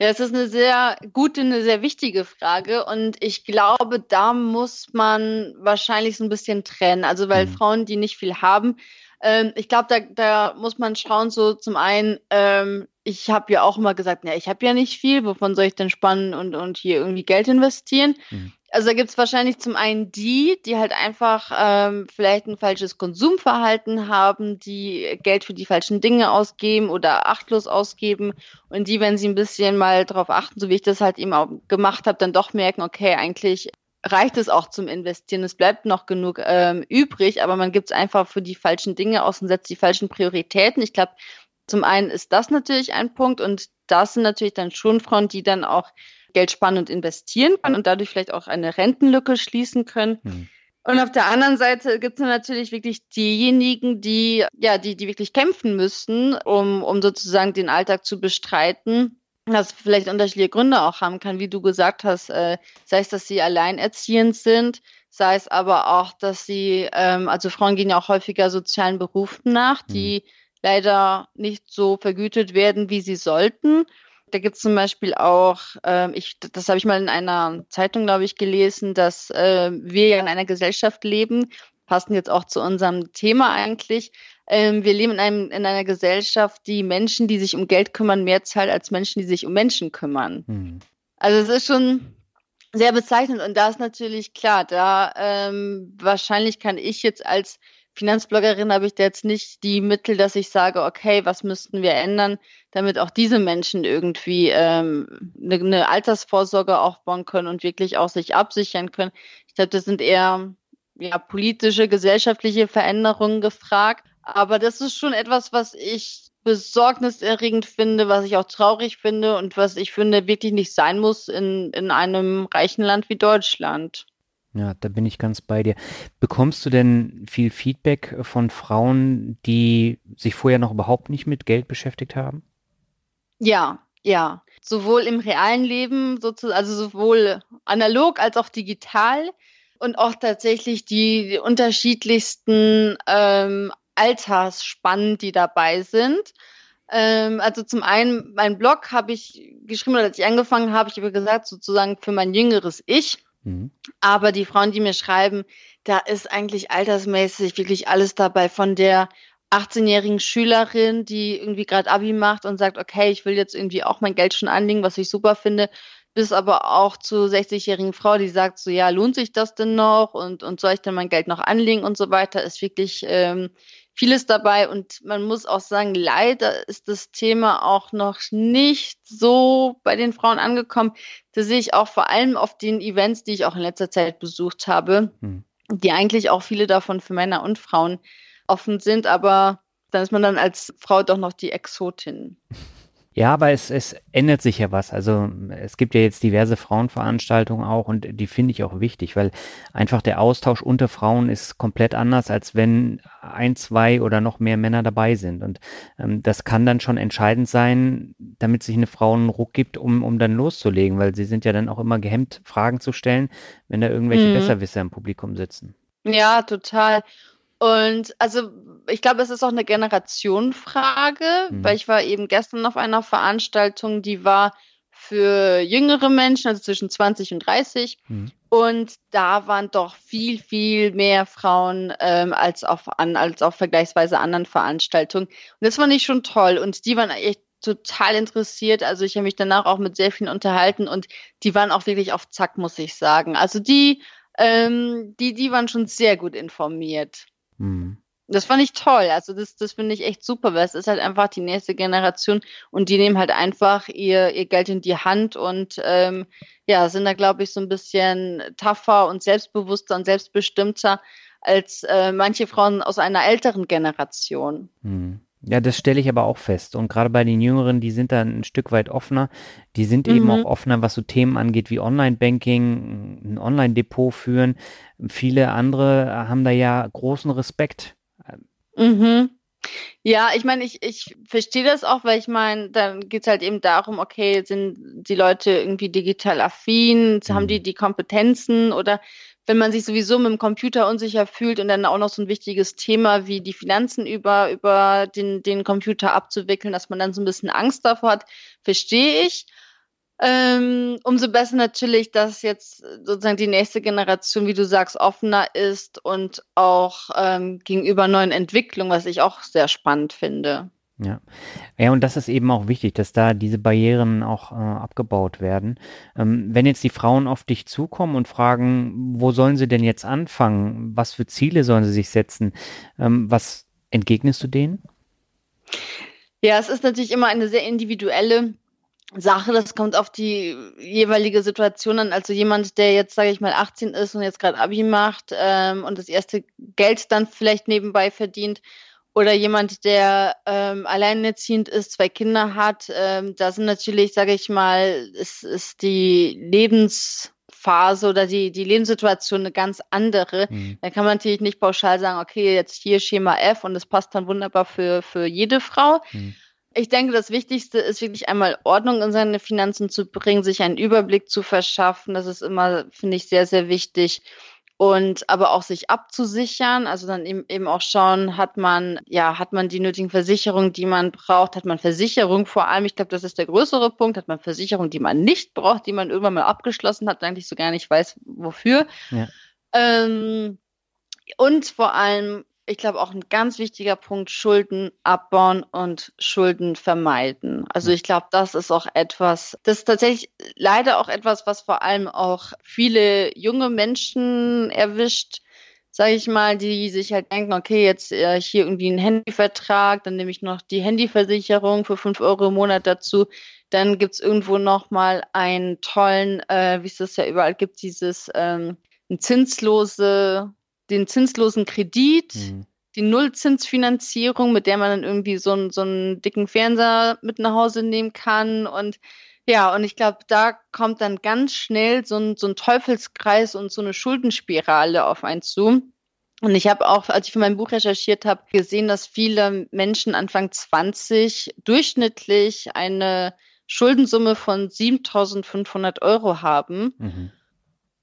Ja, es ist eine sehr gute, eine sehr wichtige Frage und ich glaube, da muss man wahrscheinlich so ein bisschen trennen. Also weil mhm. Frauen, die nicht viel haben, ähm, ich glaube, da, da muss man schauen, so zum einen, ähm, ich habe ja auch immer gesagt, ja, ich habe ja nicht viel, wovon soll ich denn spannen und, und hier irgendwie Geld investieren? Mhm. Also da gibt es wahrscheinlich zum einen die, die halt einfach ähm, vielleicht ein falsches Konsumverhalten haben, die Geld für die falschen Dinge ausgeben oder achtlos ausgeben und die, wenn sie ein bisschen mal drauf achten, so wie ich das halt eben auch gemacht habe, dann doch merken, okay, eigentlich reicht es auch zum Investieren. Es bleibt noch genug ähm, übrig, aber man gibt es einfach für die falschen Dinge aus und setzt die falschen Prioritäten. Ich glaube, zum einen ist das natürlich ein Punkt und das sind natürlich dann schon Frauen, die dann auch Geld sparen und investieren können und dadurch vielleicht auch eine Rentenlücke schließen können. Hm. Und auf der anderen Seite gibt es natürlich wirklich diejenigen, die, ja, die, die wirklich kämpfen müssen, um, um sozusagen den Alltag zu bestreiten. Das vielleicht unterschiedliche Gründe auch haben kann, wie du gesagt hast, äh, sei es, dass sie alleinerziehend sind, sei es aber auch, dass sie, ähm, also Frauen gehen ja auch häufiger sozialen Berufen nach, die mhm. leider nicht so vergütet werden, wie sie sollten da gibt es zum Beispiel auch, äh, ich, das habe ich mal in einer Zeitung, glaube ich, gelesen, dass äh, wir ja in einer Gesellschaft leben, passen jetzt auch zu unserem Thema eigentlich. Ähm, wir leben in, einem, in einer Gesellschaft, die Menschen, die sich um Geld kümmern, mehr zahlt als Menschen, die sich um Menschen kümmern. Mhm. Also es ist schon sehr bezeichnend. Und da ist natürlich klar, da ähm, wahrscheinlich kann ich jetzt als Finanzbloggerin habe ich da jetzt nicht die Mittel, dass ich sage, okay, was müssten wir ändern, damit auch diese Menschen irgendwie ähm, eine, eine Altersvorsorge aufbauen können und wirklich auch sich absichern können. Ich glaube, das sind eher ja, politische, gesellschaftliche Veränderungen gefragt. Aber das ist schon etwas, was ich besorgniserregend finde, was ich auch traurig finde und was ich finde wirklich nicht sein muss in, in einem reichen Land wie Deutschland. Ja, da bin ich ganz bei dir. Bekommst du denn viel Feedback von Frauen, die sich vorher noch überhaupt nicht mit Geld beschäftigt haben? Ja, ja. Sowohl im realen Leben, sozusagen, also sowohl analog als auch digital und auch tatsächlich die, die unterschiedlichsten ähm, Altersspannen, die dabei sind. Ähm, also zum einen, mein Blog habe ich geschrieben, als ich angefangen habe, ich habe gesagt, sozusagen für mein jüngeres Ich. Mhm. Aber die Frauen, die mir schreiben, da ist eigentlich altersmäßig wirklich alles dabei von der 18-jährigen Schülerin, die irgendwie gerade Abi macht und sagt, okay, ich will jetzt irgendwie auch mein Geld schon anlegen, was ich super finde, bis aber auch zu 60-jährigen Frau, die sagt so, ja, lohnt sich das denn noch und, und soll ich denn mein Geld noch anlegen und so weiter, ist wirklich ähm, vieles dabei und man muss auch sagen, leider ist das Thema auch noch nicht so bei den Frauen angekommen. Das sehe ich auch vor allem auf den Events, die ich auch in letzter Zeit besucht habe, hm. die eigentlich auch viele davon für Männer und Frauen offen sind, aber dann ist man dann als Frau doch noch die Exotin. [LAUGHS] Ja, aber es, es ändert sich ja was. Also es gibt ja jetzt diverse Frauenveranstaltungen auch und die finde ich auch wichtig, weil einfach der Austausch unter Frauen ist komplett anders, als wenn ein, zwei oder noch mehr Männer dabei sind. Und ähm, das kann dann schon entscheidend sein, damit sich eine Frau einen Ruck gibt, um, um dann loszulegen, weil sie sind ja dann auch immer gehemmt, Fragen zu stellen, wenn da irgendwelche mhm. Besserwisser im Publikum sitzen. Ja, total. Und also ich glaube, es ist auch eine Generationenfrage, mhm. weil ich war eben gestern auf einer Veranstaltung, die war für jüngere Menschen, also zwischen 20 und 30. Mhm. Und da waren doch viel, viel mehr Frauen ähm, als, auf, an, als auf vergleichsweise anderen Veranstaltungen. Und das fand ich schon toll. Und die waren echt total interessiert. Also ich habe mich danach auch mit sehr vielen unterhalten und die waren auch wirklich auf Zack, muss ich sagen. Also die, ähm, die, die waren schon sehr gut informiert. Mhm. Das fand ich toll. Also das, das finde ich echt super, weil es ist halt einfach die nächste Generation und die nehmen halt einfach ihr, ihr Geld in die Hand und ähm, ja, sind da, glaube ich, so ein bisschen tougher und selbstbewusster und selbstbestimmter als äh, manche Frauen aus einer älteren Generation. Mhm. Ja, das stelle ich aber auch fest. Und gerade bei den Jüngeren, die sind da ein Stück weit offener. Die sind mhm. eben auch offener, was so Themen angeht wie Online-Banking, ein Online-Depot führen. Viele andere haben da ja großen Respekt. Mhm. Ja, ich meine, ich, ich verstehe das auch, weil ich meine, dann geht es halt eben darum, okay, sind die Leute irgendwie digital affin, haben die mhm. die Kompetenzen oder wenn man sich sowieso mit dem Computer unsicher fühlt und dann auch noch so ein wichtiges Thema wie die Finanzen über, über den, den Computer abzuwickeln, dass man dann so ein bisschen Angst davor hat, verstehe ich. Ähm, umso besser natürlich, dass jetzt sozusagen die nächste Generation, wie du sagst, offener ist und auch ähm, gegenüber neuen Entwicklungen, was ich auch sehr spannend finde. Ja. ja, und das ist eben auch wichtig, dass da diese Barrieren auch äh, abgebaut werden. Ähm, wenn jetzt die Frauen auf dich zukommen und fragen, wo sollen sie denn jetzt anfangen? Was für Ziele sollen sie sich setzen? Ähm, was entgegnest du denen? Ja, es ist natürlich immer eine sehr individuelle Sache. Das kommt auf die jeweilige Situation an. Also jemand, der jetzt, sage ich mal, 18 ist und jetzt gerade Abi macht ähm, und das erste Geld dann vielleicht nebenbei verdient oder jemand, der ähm, alleinerziehend ist, zwei Kinder hat, ähm, da sind natürlich, sage ich mal, ist, ist die Lebensphase oder die, die Lebenssituation eine ganz andere. Mhm. Da kann man natürlich nicht pauschal sagen, okay, jetzt hier Schema F und es passt dann wunderbar für, für jede Frau. Mhm. Ich denke, das Wichtigste ist wirklich einmal Ordnung in seine Finanzen zu bringen, sich einen Überblick zu verschaffen. Das ist immer, finde ich, sehr, sehr wichtig und aber auch sich abzusichern, also dann eben, eben auch schauen, hat man, ja, hat man die nötigen Versicherungen, die man braucht, hat man Versicherung vor allem, ich glaube, das ist der größere Punkt, hat man Versicherung, die man nicht braucht, die man irgendwann mal abgeschlossen hat, eigentlich so gar nicht weiß, wofür. Ja. Ähm, und vor allem ich glaube auch ein ganz wichtiger Punkt, Schulden abbauen und Schulden vermeiden. Also ich glaube, das ist auch etwas, das ist tatsächlich leider auch etwas, was vor allem auch viele junge Menschen erwischt, sage ich mal, die sich halt denken, okay, jetzt äh, hier irgendwie ein Handyvertrag, dann nehme ich noch die Handyversicherung für fünf Euro im Monat dazu. Dann gibt's irgendwo noch mal einen tollen, äh, wie es das ja überall gibt, dieses ähm, ein zinslose den zinslosen Kredit, mhm. die Nullzinsfinanzierung, mit der man dann irgendwie so, einen, so einen dicken Fernseher mit nach Hause nehmen kann. Und ja, und ich glaube, da kommt dann ganz schnell so ein, so ein Teufelskreis und so eine Schuldenspirale auf einen zu. Und ich habe auch, als ich für mein Buch recherchiert habe, gesehen, dass viele Menschen Anfang 20 durchschnittlich eine Schuldensumme von 7.500 Euro haben. Mhm.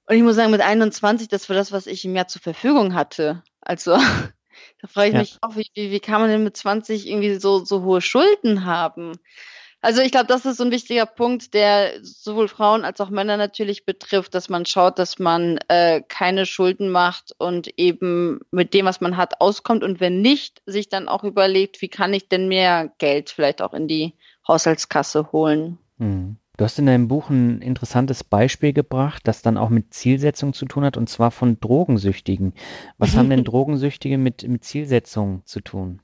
Und ich muss sagen, mit 21, das war das, was ich im Jahr zur Verfügung hatte. Also [LAUGHS] da freue ich ja. mich auch, wie, wie, kann man denn mit 20 irgendwie so, so hohe Schulden haben? Also ich glaube, das ist so ein wichtiger Punkt, der sowohl Frauen als auch Männer natürlich betrifft, dass man schaut, dass man äh, keine Schulden macht und eben mit dem, was man hat, auskommt und wenn nicht, sich dann auch überlegt, wie kann ich denn mehr Geld vielleicht auch in die Haushaltskasse holen. Hm. Du hast in deinem Buch ein interessantes Beispiel gebracht, das dann auch mit Zielsetzung zu tun hat, und zwar von Drogensüchtigen. Was haben denn [LAUGHS] Drogensüchtige mit, mit Zielsetzung zu tun?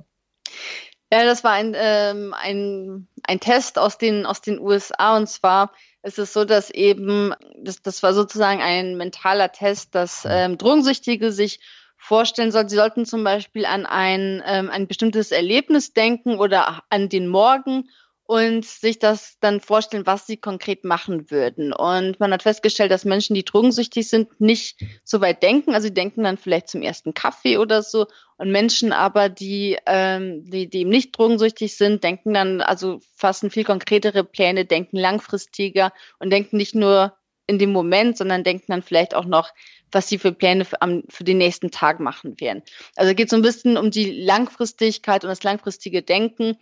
Ja, das war ein, ähm, ein, ein Test aus den, aus den USA. Und zwar ist es so, dass eben, das, das war sozusagen ein mentaler Test, dass ähm, Drogensüchtige sich vorstellen sollten. Sie sollten zum Beispiel an ein, ähm, ein bestimmtes Erlebnis denken oder an den Morgen und sich das dann vorstellen, was sie konkret machen würden. Und man hat festgestellt, dass Menschen, die drogensüchtig sind, nicht so weit denken. Also sie denken dann vielleicht zum ersten Kaffee oder so. Und Menschen aber, die, ähm, die, die eben nicht drogensüchtig sind, denken dann, also fassen viel konkretere Pläne, denken langfristiger und denken nicht nur in dem Moment, sondern denken dann vielleicht auch noch, was sie für Pläne für, am, für den nächsten Tag machen werden. Also geht so ein bisschen um die Langfristigkeit und das langfristige Denken.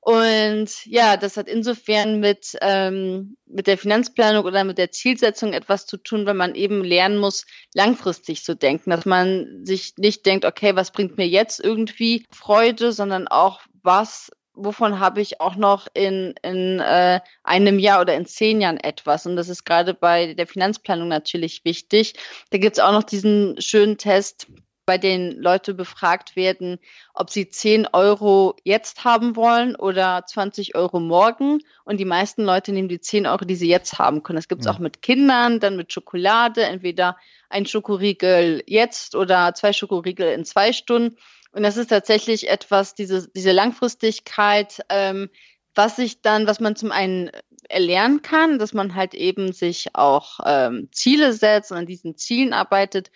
Und ja, das hat insofern mit, ähm, mit der Finanzplanung oder mit der Zielsetzung etwas zu tun, wenn man eben lernen muss, langfristig zu denken, dass man sich nicht denkt, okay, was bringt mir jetzt irgendwie Freude, sondern auch, was, wovon habe ich auch noch in, in äh, einem Jahr oder in zehn Jahren etwas. Und das ist gerade bei der Finanzplanung natürlich wichtig. Da gibt es auch noch diesen schönen Test, bei denen Leute befragt werden, ob sie 10 Euro jetzt haben wollen oder 20 Euro morgen. Und die meisten Leute nehmen die 10 Euro, die sie jetzt haben können. Das gibt es ja. auch mit Kindern, dann mit Schokolade, entweder ein Schokoriegel jetzt oder zwei Schokoriegel in zwei Stunden. Und das ist tatsächlich etwas, diese, diese Langfristigkeit, ähm, was sich dann, was man zum einen erlernen kann, dass man halt eben sich auch ähm, Ziele setzt und an diesen Zielen arbeitet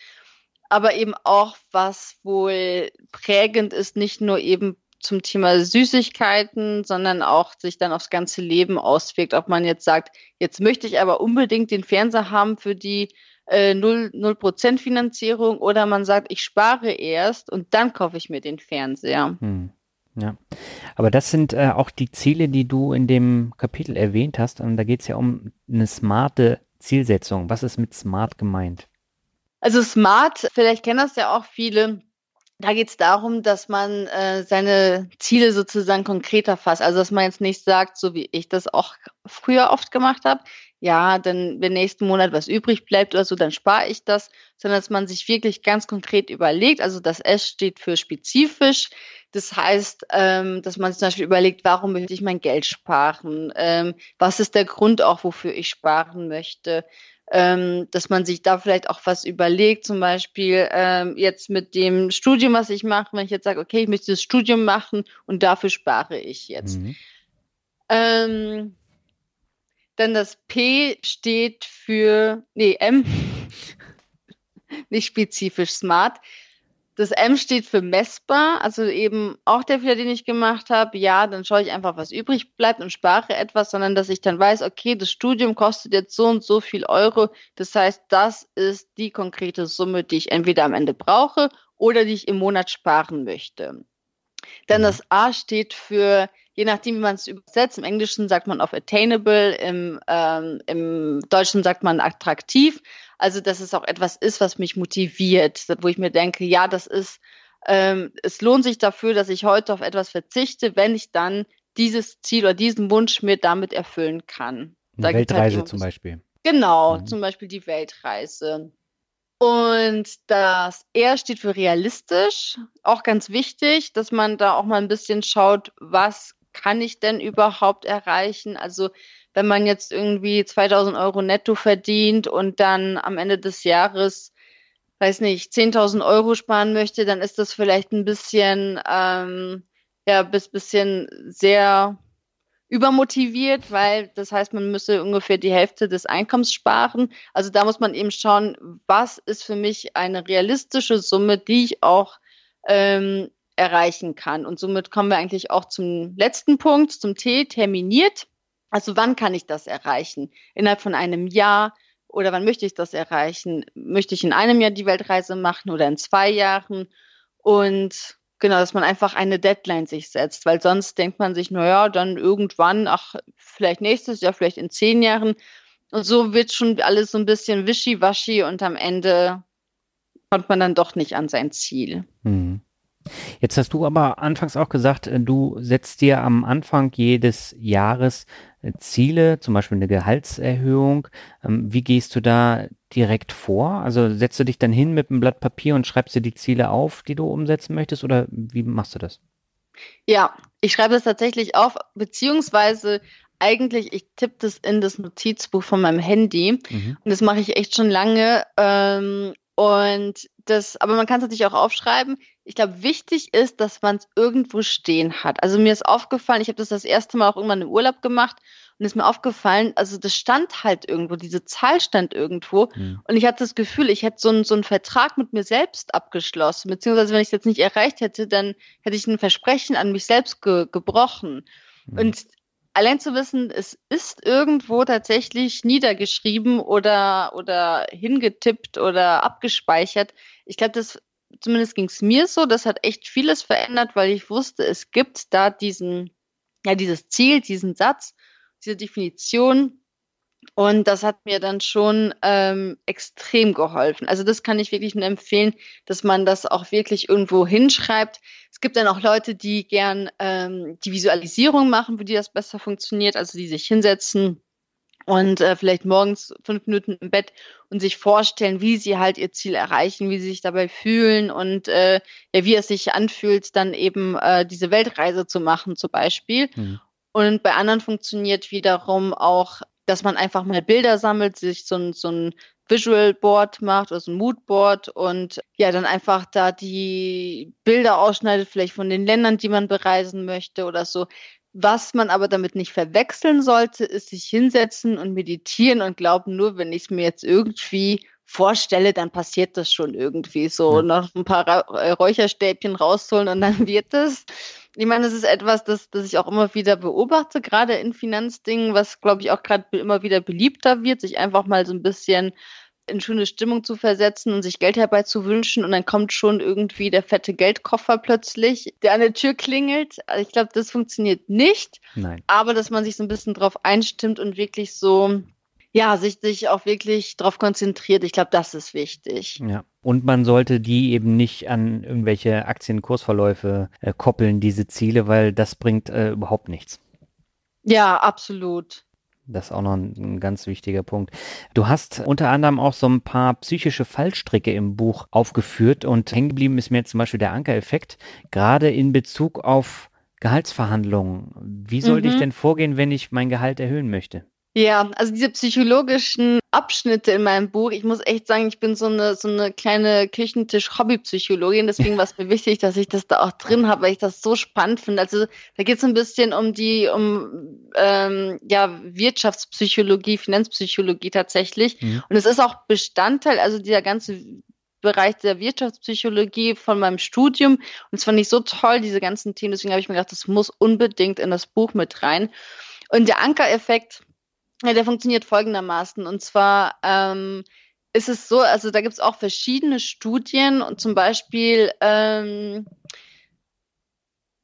aber eben auch, was wohl prägend ist, nicht nur eben zum Thema Süßigkeiten, sondern auch sich dann aufs ganze Leben auswirkt. Ob man jetzt sagt, jetzt möchte ich aber unbedingt den Fernseher haben für die äh, 0%, 0 Finanzierung oder man sagt, ich spare erst und dann kaufe ich mir den Fernseher. Hm. Ja, aber das sind äh, auch die Ziele, die du in dem Kapitel erwähnt hast. Und da geht es ja um eine smarte Zielsetzung. Was ist mit smart gemeint? Also Smart, vielleicht kennen das ja auch viele. Da geht es darum, dass man äh, seine Ziele sozusagen konkreter fasst. Also dass man jetzt nicht sagt, so wie ich das auch früher oft gemacht habe, ja, dann wenn nächsten Monat was übrig bleibt oder so, dann spare ich das, sondern dass man sich wirklich ganz konkret überlegt. Also das S steht für spezifisch. Das heißt, ähm, dass man zum Beispiel überlegt, warum möchte ich mein Geld sparen? Ähm, was ist der Grund auch, wofür ich sparen möchte? Ähm, dass man sich da vielleicht auch was überlegt, zum Beispiel ähm, jetzt mit dem Studium, was ich mache, wenn ich jetzt sage, okay, ich möchte das Studium machen und dafür spare ich jetzt. Mhm. Ähm, dann das P steht für, nee, M, [LAUGHS] nicht spezifisch smart. Das M steht für messbar, also eben auch der Fehler, den ich gemacht habe. Ja, dann schaue ich einfach, was übrig bleibt und spare etwas, sondern dass ich dann weiß, okay, das Studium kostet jetzt so und so viel Euro. Das heißt, das ist die konkrete Summe, die ich entweder am Ende brauche oder die ich im Monat sparen möchte. Dann mhm. das A steht für, je nachdem, wie man es übersetzt, im Englischen sagt man auf attainable, im, ähm, im Deutschen sagt man attraktiv. Also, dass es auch etwas ist, was mich motiviert, wo ich mir denke, ja, das ist ähm, es lohnt sich dafür, dass ich heute auf etwas verzichte, wenn ich dann dieses Ziel oder diesen Wunsch mir damit erfüllen kann. Eine halt Weltreise halt zum Beispiel. Genau, mhm. zum Beispiel die Weltreise. Und das R steht für realistisch. Auch ganz wichtig, dass man da auch mal ein bisschen schaut, was kann ich denn überhaupt erreichen? Also wenn man jetzt irgendwie 2000 Euro netto verdient und dann am Ende des Jahres, weiß nicht, 10.000 Euro sparen möchte, dann ist das vielleicht ein bisschen, ähm, ja, bis bisschen sehr übermotiviert, weil das heißt, man müsse ungefähr die Hälfte des Einkommens sparen. Also da muss man eben schauen, was ist für mich eine realistische Summe, die ich auch ähm, erreichen kann. Und somit kommen wir eigentlich auch zum letzten Punkt, zum T, terminiert. Also wann kann ich das erreichen? Innerhalb von einem Jahr oder wann möchte ich das erreichen? Möchte ich in einem Jahr die Weltreise machen oder in zwei Jahren? Und genau, dass man einfach eine Deadline sich setzt, weil sonst denkt man sich, naja, dann irgendwann, ach, vielleicht nächstes Jahr, vielleicht in zehn Jahren. Und so wird schon alles so ein bisschen wischiwaschi und am Ende kommt man dann doch nicht an sein Ziel. Mhm. Jetzt hast du aber anfangs auch gesagt, äh, du setzt dir am Anfang jedes Jahres Ziele, zum Beispiel eine Gehaltserhöhung. Ähm, wie gehst du da direkt vor? Also setzt du dich dann hin mit einem Blatt Papier und schreibst dir die Ziele auf, die du umsetzen möchtest, oder wie machst du das? Ja, ich schreibe es tatsächlich auf, beziehungsweise eigentlich, ich tippe das in das Notizbuch von meinem Handy mhm. und das mache ich echt schon lange. Ähm, und das, aber man kann es natürlich auch aufschreiben. Ich glaube, wichtig ist, dass man es irgendwo stehen hat. Also mir ist aufgefallen, ich habe das das erste Mal auch irgendwann im Urlaub gemacht und ist mir aufgefallen, also das stand halt irgendwo, diese Zahl stand irgendwo. Mhm. Und ich hatte das Gefühl, ich hätte so, einen, so einen Vertrag mit mir selbst abgeschlossen. Beziehungsweise, wenn ich es jetzt nicht erreicht hätte, dann hätte ich ein Versprechen an mich selbst ge gebrochen. Mhm. Und allein zu wissen, es ist irgendwo tatsächlich niedergeschrieben oder, oder hingetippt oder abgespeichert. Ich glaube, das, zumindest ging es mir so, das hat echt vieles verändert, weil ich wusste, es gibt da diesen, ja, dieses Ziel, diesen Satz, diese Definition. Und das hat mir dann schon ähm, extrem geholfen. Also das kann ich wirklich nur empfehlen, dass man das auch wirklich irgendwo hinschreibt gibt dann auch Leute, die gern ähm, die Visualisierung machen, für die das besser funktioniert, also die sich hinsetzen und äh, vielleicht morgens fünf Minuten im Bett und sich vorstellen, wie sie halt ihr Ziel erreichen, wie sie sich dabei fühlen und äh, ja, wie es sich anfühlt, dann eben äh, diese Weltreise zu machen zum Beispiel. Mhm. Und bei anderen funktioniert wiederum auch, dass man einfach mal Bilder sammelt, sich so ein, so ein Visual Board macht oder so ein Moodboard und ja, dann einfach da die Bilder ausschneidet, vielleicht von den Ländern, die man bereisen möchte oder so. Was man aber damit nicht verwechseln sollte, ist sich hinsetzen und meditieren und glauben, nur wenn ich es mir jetzt irgendwie vorstelle, dann passiert das schon irgendwie so. Ja. Noch ein paar Räucherstäbchen rausholen und dann [LAUGHS] wird es. Ich meine, das ist etwas, das, das ich auch immer wieder beobachte, gerade in Finanzdingen, was, glaube ich, auch gerade immer wieder beliebter wird, sich einfach mal so ein bisschen in schöne Stimmung zu versetzen und sich Geld herbeizuwünschen und dann kommt schon irgendwie der fette Geldkoffer plötzlich, der an der Tür klingelt. Also ich glaube, das funktioniert nicht. Nein. Aber dass man sich so ein bisschen drauf einstimmt und wirklich so, ja, sich, sich auch wirklich drauf konzentriert, ich glaube, das ist wichtig. Ja. Und man sollte die eben nicht an irgendwelche Aktienkursverläufe äh, koppeln, diese Ziele, weil das bringt äh, überhaupt nichts. Ja, absolut. Das ist auch noch ein, ein, ganz wichtiger Punkt. Du hast unter anderem auch so ein paar psychische Fallstricke im Buch aufgeführt und hängen geblieben ist mir zum Beispiel der Ankereffekt, gerade in Bezug auf Gehaltsverhandlungen. Wie sollte mhm. ich denn vorgehen, wenn ich mein Gehalt erhöhen möchte? Ja, also diese psychologischen Abschnitte in meinem Buch, ich muss echt sagen, ich bin so eine, so eine kleine Küchentisch-Hobby-Psychologin, deswegen war es mir wichtig, dass ich das da auch drin habe, weil ich das so spannend finde. Also da geht es ein bisschen um die, um ähm, ja, Wirtschaftspsychologie, Finanzpsychologie tatsächlich. Mhm. Und es ist auch Bestandteil, also dieser ganze Bereich der Wirtschaftspsychologie von meinem Studium. Und es fand ich so toll, diese ganzen Themen. Deswegen habe ich mir gedacht, das muss unbedingt in das Buch mit rein. Und der Ankereffekt, ja, der funktioniert folgendermaßen. Und zwar ähm, ist es so, also da gibt es auch verschiedene Studien und zum Beispiel, ähm,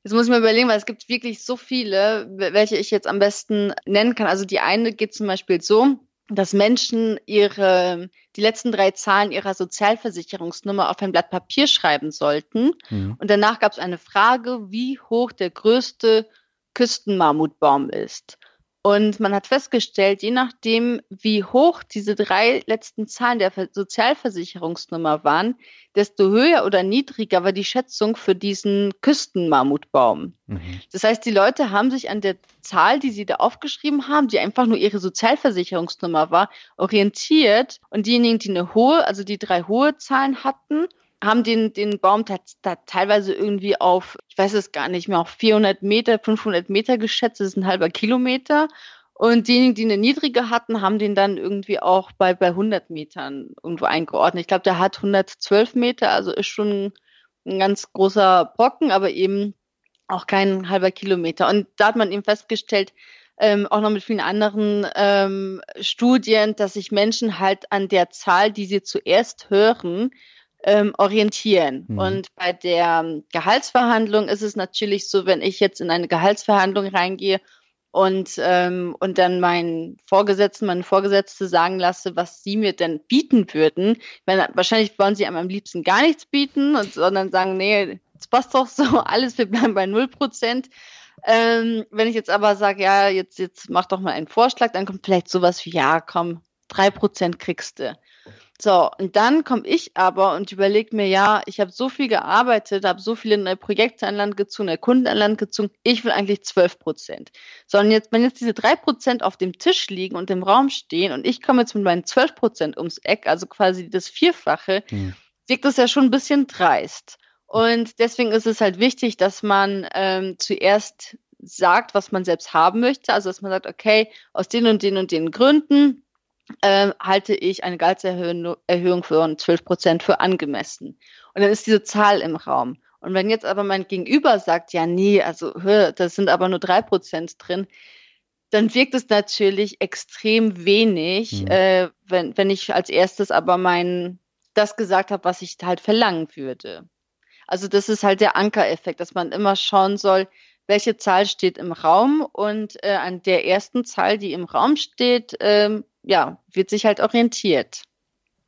jetzt muss ich mir überlegen, weil es gibt wirklich so viele, welche ich jetzt am besten nennen kann. Also die eine geht zum Beispiel so, dass Menschen ihre die letzten drei Zahlen ihrer Sozialversicherungsnummer auf ein Blatt Papier schreiben sollten. Mhm. Und danach gab es eine Frage, wie hoch der größte Küstenmammutbaum ist. Und man hat festgestellt, je nachdem, wie hoch diese drei letzten Zahlen der Sozialversicherungsnummer waren, desto höher oder niedriger war die Schätzung für diesen Küstenmammutbaum. Mhm. Das heißt, die Leute haben sich an der Zahl, die sie da aufgeschrieben haben, die einfach nur ihre Sozialversicherungsnummer war, orientiert. Und diejenigen, die eine hohe, also die drei hohe Zahlen hatten, haben den, den Baum da teilweise irgendwie auf, ich weiß es gar nicht mehr, auf 400 Meter, 500 Meter geschätzt, das ist ein halber Kilometer. Und diejenigen, die eine niedrige hatten, haben den dann irgendwie auch bei, bei 100 Metern irgendwo eingeordnet. Ich glaube, der hat 112 Meter, also ist schon ein ganz großer Brocken, aber eben auch kein halber Kilometer. Und da hat man eben festgestellt, ähm, auch noch mit vielen anderen ähm, Studien, dass sich Menschen halt an der Zahl, die sie zuerst hören, ähm, orientieren. Mhm. Und bei der Gehaltsverhandlung ist es natürlich so, wenn ich jetzt in eine Gehaltsverhandlung reingehe und, ähm, und dann meinen Vorgesetzten, meine Vorgesetzte sagen lasse, was sie mir denn bieten würden. Meine, wahrscheinlich wollen sie einem am liebsten gar nichts bieten, und, sondern sagen, nee, es passt doch so, [LAUGHS] alles, wir bleiben bei 0 Prozent. Ähm, wenn ich jetzt aber sage, ja, jetzt, jetzt mach doch mal einen Vorschlag, dann kommt vielleicht sowas wie, ja, komm, drei Prozent kriegst du. So, und dann komme ich aber und überlege mir, ja, ich habe so viel gearbeitet, habe so viele neue Projekte an Land gezogen, neue Kunden an Land gezogen, ich will eigentlich 12 Prozent. Sondern jetzt, wenn jetzt diese drei Prozent auf dem Tisch liegen und im Raum stehen und ich komme jetzt mit meinen 12 Prozent ums Eck, also quasi das Vierfache, hm. wirkt das ja schon ein bisschen dreist. Und deswegen ist es halt wichtig, dass man ähm, zuerst sagt, was man selbst haben möchte. Also, dass man sagt, okay, aus den und den und den Gründen äh, halte ich eine Gehaltserhöhung für 12 Prozent für angemessen. Und dann ist diese Zahl im Raum. Und wenn jetzt aber mein Gegenüber sagt, ja, nee, also das sind aber nur drei Prozent drin, dann wirkt es natürlich extrem wenig, mhm. äh, wenn, wenn ich als erstes aber mein, das gesagt habe, was ich halt verlangen würde. Also das ist halt der Ankereffekt, dass man immer schauen soll, welche Zahl steht im Raum und äh, an der ersten Zahl, die im Raum steht, ähm, ja, wird sich halt orientiert.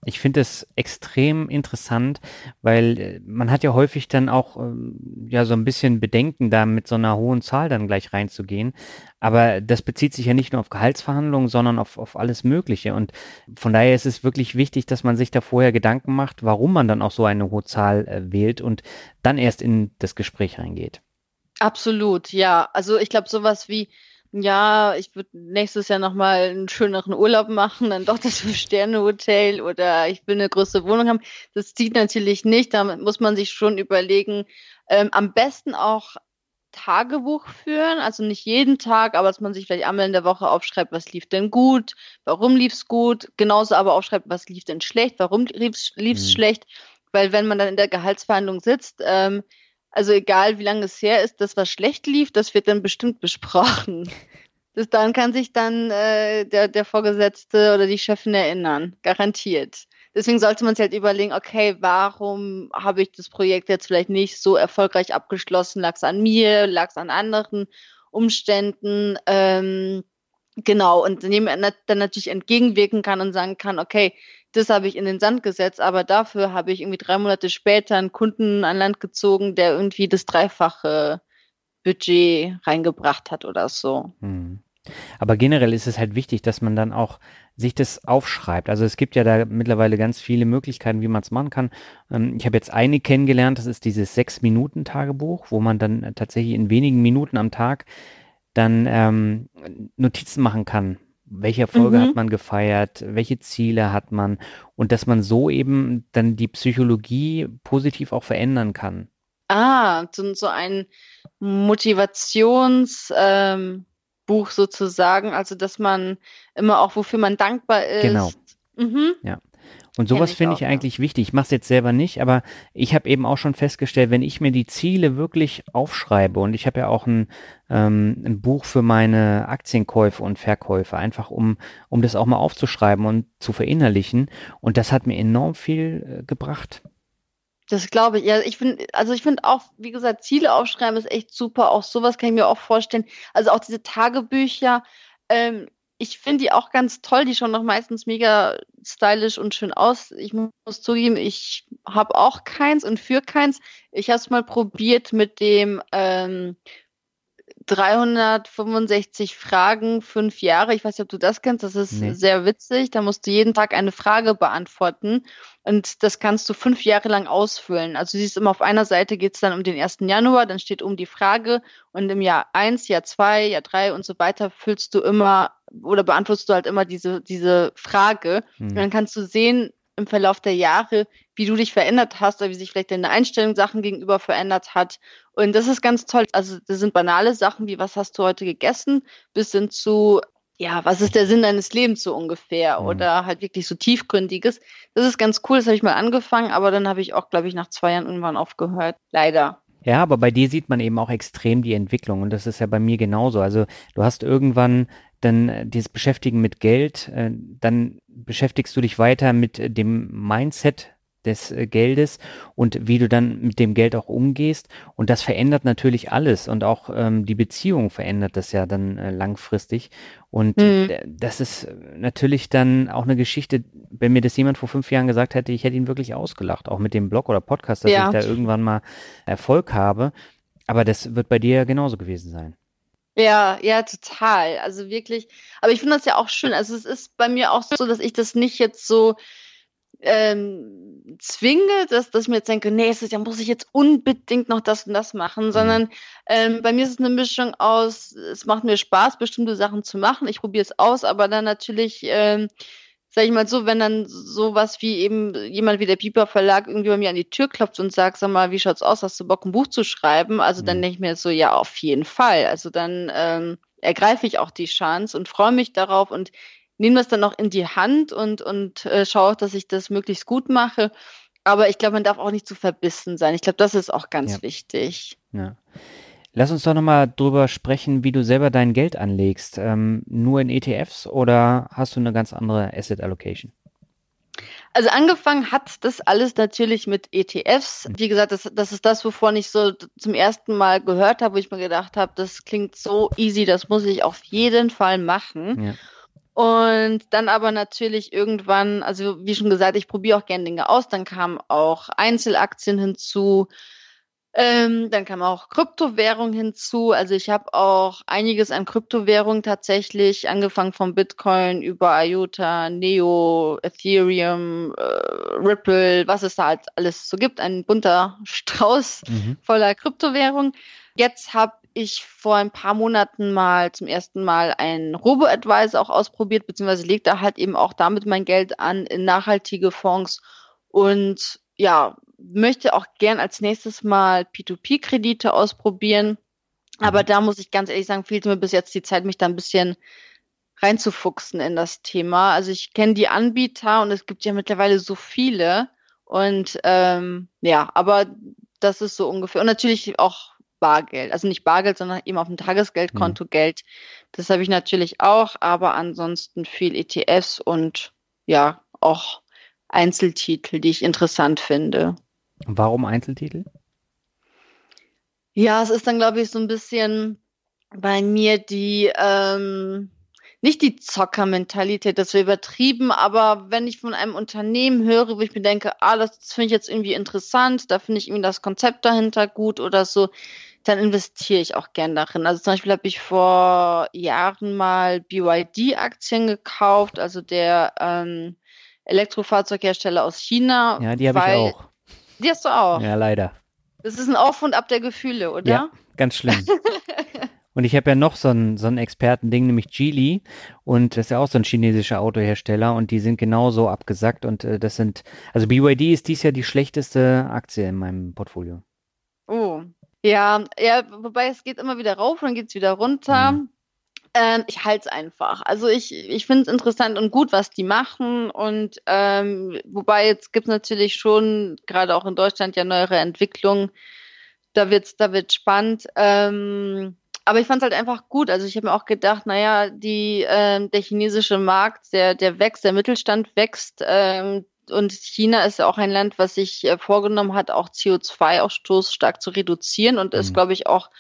Ich finde es extrem interessant, weil äh, man hat ja häufig dann auch ähm, ja so ein bisschen Bedenken, da mit so einer hohen Zahl dann gleich reinzugehen. Aber das bezieht sich ja nicht nur auf Gehaltsverhandlungen, sondern auf, auf alles Mögliche. Und von daher ist es wirklich wichtig, dass man sich da vorher Gedanken macht, warum man dann auch so eine hohe Zahl äh, wählt und dann erst in das Gespräch reingeht. Absolut, ja. Also ich glaube, sowas wie ja, ich würde nächstes Jahr nochmal einen schöneren Urlaub machen, dann doch das [LAUGHS] Fünf-Sterne-Hotel oder ich will eine größere Wohnung haben. Das zieht natürlich nicht. Da muss man sich schon überlegen, ähm, am besten auch Tagebuch führen, also nicht jeden Tag, aber dass man sich vielleicht einmal in der Woche aufschreibt, was lief denn gut, warum lief es gut, genauso aber aufschreibt, was lief denn schlecht, warum lief es mhm. schlecht, weil wenn man dann in der Gehaltsverhandlung sitzt, ähm, also egal, wie lange es her ist, das, was schlecht lief, das wird dann bestimmt besprochen. [LAUGHS] Bis dann kann sich dann äh, der, der Vorgesetzte oder die Chefin erinnern. Garantiert. Deswegen sollte man sich halt überlegen, okay, warum habe ich das Projekt jetzt vielleicht nicht so erfolgreich abgeschlossen? Lag es an mir? Lag es an anderen Umständen? Ähm, genau, und dem dann natürlich entgegenwirken kann und sagen kann, okay, das habe ich in den Sand gesetzt, aber dafür habe ich irgendwie drei Monate später einen Kunden an Land gezogen, der irgendwie das dreifache Budget reingebracht hat oder so. Hm. Aber generell ist es halt wichtig, dass man dann auch sich das aufschreibt. Also es gibt ja da mittlerweile ganz viele Möglichkeiten, wie man es machen kann. Ähm, ich habe jetzt eine kennengelernt, das ist dieses Sechs-Minuten-Tagebuch, wo man dann tatsächlich in wenigen Minuten am Tag dann ähm, Notizen machen kann welche Erfolge mhm. hat man gefeiert, welche Ziele hat man und dass man so eben dann die Psychologie positiv auch verändern kann. Ah, so, so ein Motivationsbuch ähm, sozusagen, also dass man immer auch, wofür man dankbar ist. Genau. Mhm. Ja. Und sowas finde ich, eigentlich ja. wichtig. Ich mache es jetzt selber nicht, aber ich habe eben auch schon festgestellt, wenn ich mir die Ziele wirklich aufschreibe und ich habe ja auch ein, ähm, ein Buch für meine Aktienkäufe und Verkäufe, einfach um, um das auch mal aufzuschreiben und zu verinnerlichen. Und das hat mir enorm viel äh, gebracht. Das glaube ich. Ja, ich finde, also ich finde auch, wie gesagt, Ziele aufschreiben ist echt super. Auch sowas kann ich mir auch vorstellen. Also auch diese Tagebücher. Ähm, ich finde die auch ganz toll. Die schauen doch meistens mega stylisch und schön aus. Ich muss zugeben, ich habe auch keins und für keins. Ich habe es mal probiert mit dem ähm, 365 Fragen, fünf Jahre. Ich weiß nicht, ob du das kennst. Das ist nee. sehr witzig. Da musst du jeden Tag eine Frage beantworten. Und das kannst du fünf Jahre lang ausfüllen. Also du siehst immer auf einer Seite geht es dann um den 1. Januar, dann steht um die Frage. Und im Jahr eins, Jahr zwei, Jahr drei und so weiter füllst du immer oder beantwortest du halt immer diese, diese Frage. Mhm. Und dann kannst du sehen, im Verlauf der Jahre, wie du dich verändert hast oder wie sich vielleicht deine Einstellung Sachen gegenüber verändert hat. Und das ist ganz toll. Also das sind banale Sachen wie, was hast du heute gegessen, bis hin zu, ja, was ist der Sinn deines Lebens so ungefähr? Mhm. Oder halt wirklich so tiefgründiges. Das ist ganz cool, das habe ich mal angefangen, aber dann habe ich auch, glaube ich, nach zwei Jahren irgendwann aufgehört. Leider. Ja, aber bei dir sieht man eben auch extrem die Entwicklung und das ist ja bei mir genauso. Also du hast irgendwann dann äh, dieses Beschäftigen mit Geld, äh, dann beschäftigst du dich weiter mit dem Mindset des äh, Geldes und wie du dann mit dem Geld auch umgehst. Und das verändert natürlich alles und auch ähm, die Beziehung verändert das ja dann äh, langfristig. Und mhm. das ist natürlich dann auch eine Geschichte, wenn mir das jemand vor fünf Jahren gesagt hätte, ich hätte ihn wirklich ausgelacht, auch mit dem Blog oder Podcast, dass ja. ich da irgendwann mal Erfolg habe. Aber das wird bei dir ja genauso gewesen sein. Ja, ja, total. Also wirklich. Aber ich finde das ja auch schön. Also es ist bei mir auch so, dass ich das nicht jetzt so ähm, zwinge, dass, dass ich mir jetzt denke, nee, da muss ich jetzt unbedingt noch das und das machen, mhm. sondern ähm, bei mir ist es eine Mischung aus, es macht mir Spaß, bestimmte Sachen zu machen, ich probiere es aus, aber dann natürlich ähm, sag ich mal so, wenn dann sowas wie eben jemand wie der Piper Verlag irgendwie bei mir an die Tür klopft und sagt, sag mal, wie schaut's aus, hast du Bock, ein Buch zu schreiben? Also dann mhm. denke ich mir so, ja, auf jeden Fall. Also dann ähm, ergreife ich auch die Chance und freue mich darauf und nehme das dann auch in die Hand und, und äh, schaue auch, dass ich das möglichst gut mache. Aber ich glaube, man darf auch nicht zu verbissen sein. Ich glaube, das ist auch ganz ja. wichtig. Ja. Lass uns doch nochmal drüber sprechen, wie du selber dein Geld anlegst. Ähm, nur in ETFs oder hast du eine ganz andere Asset Allocation? Also angefangen hat das alles natürlich mit ETFs. Wie gesagt, das, das ist das, wovon ich so zum ersten Mal gehört habe, wo ich mir gedacht habe, das klingt so easy, das muss ich auf jeden Fall machen. Ja. Und dann aber natürlich irgendwann, also wie schon gesagt, ich probiere auch gerne Dinge aus. Dann kamen auch Einzelaktien hinzu. Ähm, dann kam auch Kryptowährung hinzu. Also ich habe auch einiges an Kryptowährung tatsächlich, angefangen von Bitcoin über IOTA, Neo, Ethereum, äh, Ripple, was es da halt alles so gibt. Ein bunter Strauß mhm. voller Kryptowährung. Jetzt habe ich vor ein paar Monaten mal zum ersten Mal einen Robo-Advisor auch ausprobiert, beziehungsweise legt da halt eben auch damit mein Geld an in nachhaltige Fonds und ja, möchte auch gern als nächstes mal P2P-Kredite ausprobieren. Aber mhm. da muss ich ganz ehrlich sagen, fehlt mir bis jetzt die Zeit, mich da ein bisschen reinzufuchsen in das Thema. Also ich kenne die Anbieter und es gibt ja mittlerweile so viele. Und ähm, ja, aber das ist so ungefähr. Und natürlich auch Bargeld. Also nicht Bargeld, sondern eben auf dem Tagesgeldkonto mhm. Geld. Das habe ich natürlich auch, aber ansonsten viel ETFs und ja, auch Einzeltitel, die ich interessant finde. Warum Einzeltitel? Ja, es ist dann, glaube ich, so ein bisschen bei mir die, ähm, nicht die Zockermentalität, das wäre übertrieben, aber wenn ich von einem Unternehmen höre, wo ich mir denke, ah, das finde ich jetzt irgendwie interessant, da finde ich irgendwie das Konzept dahinter gut oder so, dann investiere ich auch gern darin. Also zum Beispiel habe ich vor Jahren mal BYD-Aktien gekauft, also der ähm, Elektrofahrzeughersteller aus China. Ja, die habe ich auch. Die hast du auch. Ja, leider. Das ist ein Auf und Ab der Gefühle, oder? Ja, ganz schlimm. [LAUGHS] und ich habe ja noch so ein, so ein Expertending, nämlich Geely. Und das ist ja auch so ein chinesischer Autohersteller. Und die sind genauso abgesackt. Und äh, das sind, also BYD ist dies Jahr die schlechteste Aktie in meinem Portfolio. Oh. Ja, ja, wobei es geht immer wieder rauf und dann geht es wieder runter. Mhm. Ähm, ich halte es einfach. Also ich, ich finde es interessant und gut, was die machen. Und ähm, wobei jetzt gibt es natürlich schon, gerade auch in Deutschland, ja neuere Entwicklungen. Da wird's, da wird spannend. Ähm, aber ich fand es halt einfach gut. Also ich habe mir auch gedacht, naja, die, äh, der chinesische Markt, der, der wächst, der Mittelstand wächst. Ähm, und China ist ja auch ein Land, was sich äh, vorgenommen hat, auch CO2-Ausstoß stark zu reduzieren und mhm. es, glaube ich, auch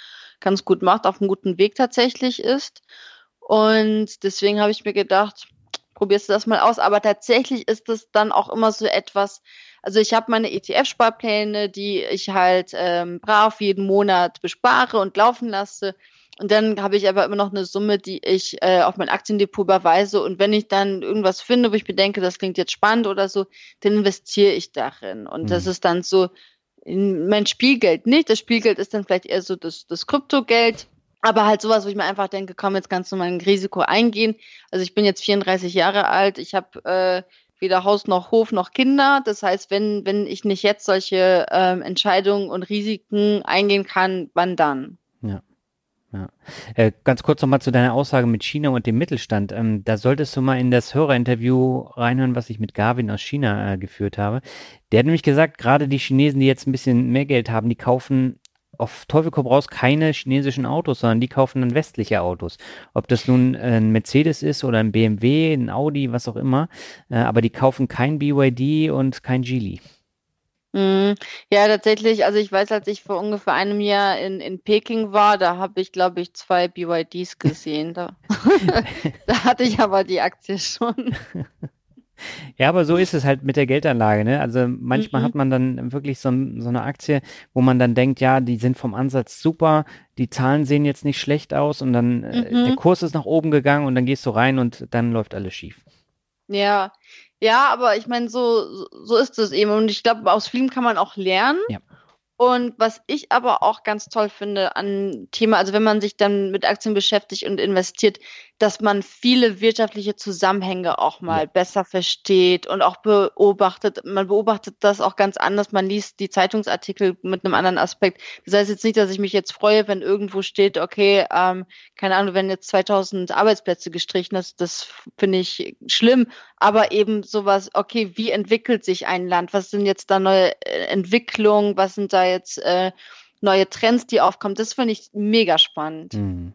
ganz gut macht, auf einem guten Weg tatsächlich ist. Und deswegen habe ich mir gedacht, probierst du das mal aus. Aber tatsächlich ist es dann auch immer so etwas, also ich habe meine ETF-Sparpläne, die ich halt ähm, brav jeden Monat bespare und laufen lasse. Und dann habe ich aber immer noch eine Summe, die ich äh, auf mein Aktiendepot überweise. Und wenn ich dann irgendwas finde, wo ich bedenke, das klingt jetzt spannend oder so, dann investiere ich darin. Und mhm. das ist dann so mein Spielgeld nicht. Das Spielgeld ist dann vielleicht eher so das, das Kryptogeld. Aber halt sowas, wo ich mir einfach denke, komm, jetzt kannst du mal ein Risiko eingehen. Also ich bin jetzt 34 Jahre alt, ich habe äh, weder Haus noch Hof noch Kinder. Das heißt, wenn, wenn ich nicht jetzt solche ähm, Entscheidungen und Risiken eingehen kann, wann dann? Ja. Äh, ganz kurz nochmal zu deiner Aussage mit China und dem Mittelstand. Ähm, da solltest du mal in das Hörerinterview reinhören, was ich mit Garvin aus China äh, geführt habe. Der hat nämlich gesagt, gerade die Chinesen, die jetzt ein bisschen mehr Geld haben, die kaufen auf Teufel komm raus keine chinesischen Autos, sondern die kaufen dann westliche Autos. Ob das nun ein Mercedes ist oder ein BMW, ein Audi, was auch immer. Äh, aber die kaufen kein BYD und kein Geely. Mhm. Ja, tatsächlich. Also ich weiß, als ich vor ungefähr einem Jahr in, in Peking war, da habe ich, glaube ich, zwei BYDs gesehen. Da, [LAUGHS] da hatte ich aber die Aktie schon. [LAUGHS] Ja, aber so ist es halt mit der Geldanlage. Ne? Also manchmal mhm. hat man dann wirklich so, so, eine Aktie, wo man dann denkt, ja, die sind vom Ansatz super, die Zahlen sehen jetzt nicht schlecht aus und dann äh, mhm. der Kurs ist nach oben gegangen und dann gehst du rein und dann läuft alles schief. Ja, ja, aber ich meine, so, so ist es eben. Und ich glaube, aus Film kann man auch lernen. Ja. Und was ich aber auch ganz toll finde an Thema, also wenn man sich dann mit Aktien beschäftigt und investiert, dass man viele wirtschaftliche Zusammenhänge auch mal ja. besser versteht und auch beobachtet. Man beobachtet das auch ganz anders. Man liest die Zeitungsartikel mit einem anderen Aspekt. Das heißt jetzt nicht, dass ich mich jetzt freue, wenn irgendwo steht, okay, ähm, keine Ahnung, wenn jetzt 2000 Arbeitsplätze gestrichen ist, das finde ich schlimm. Aber eben sowas, okay, wie entwickelt sich ein Land? Was sind jetzt da neue äh, Entwicklungen? Was sind da jetzt äh, neue Trends, die aufkommen. Das finde ich mega spannend. Mhm.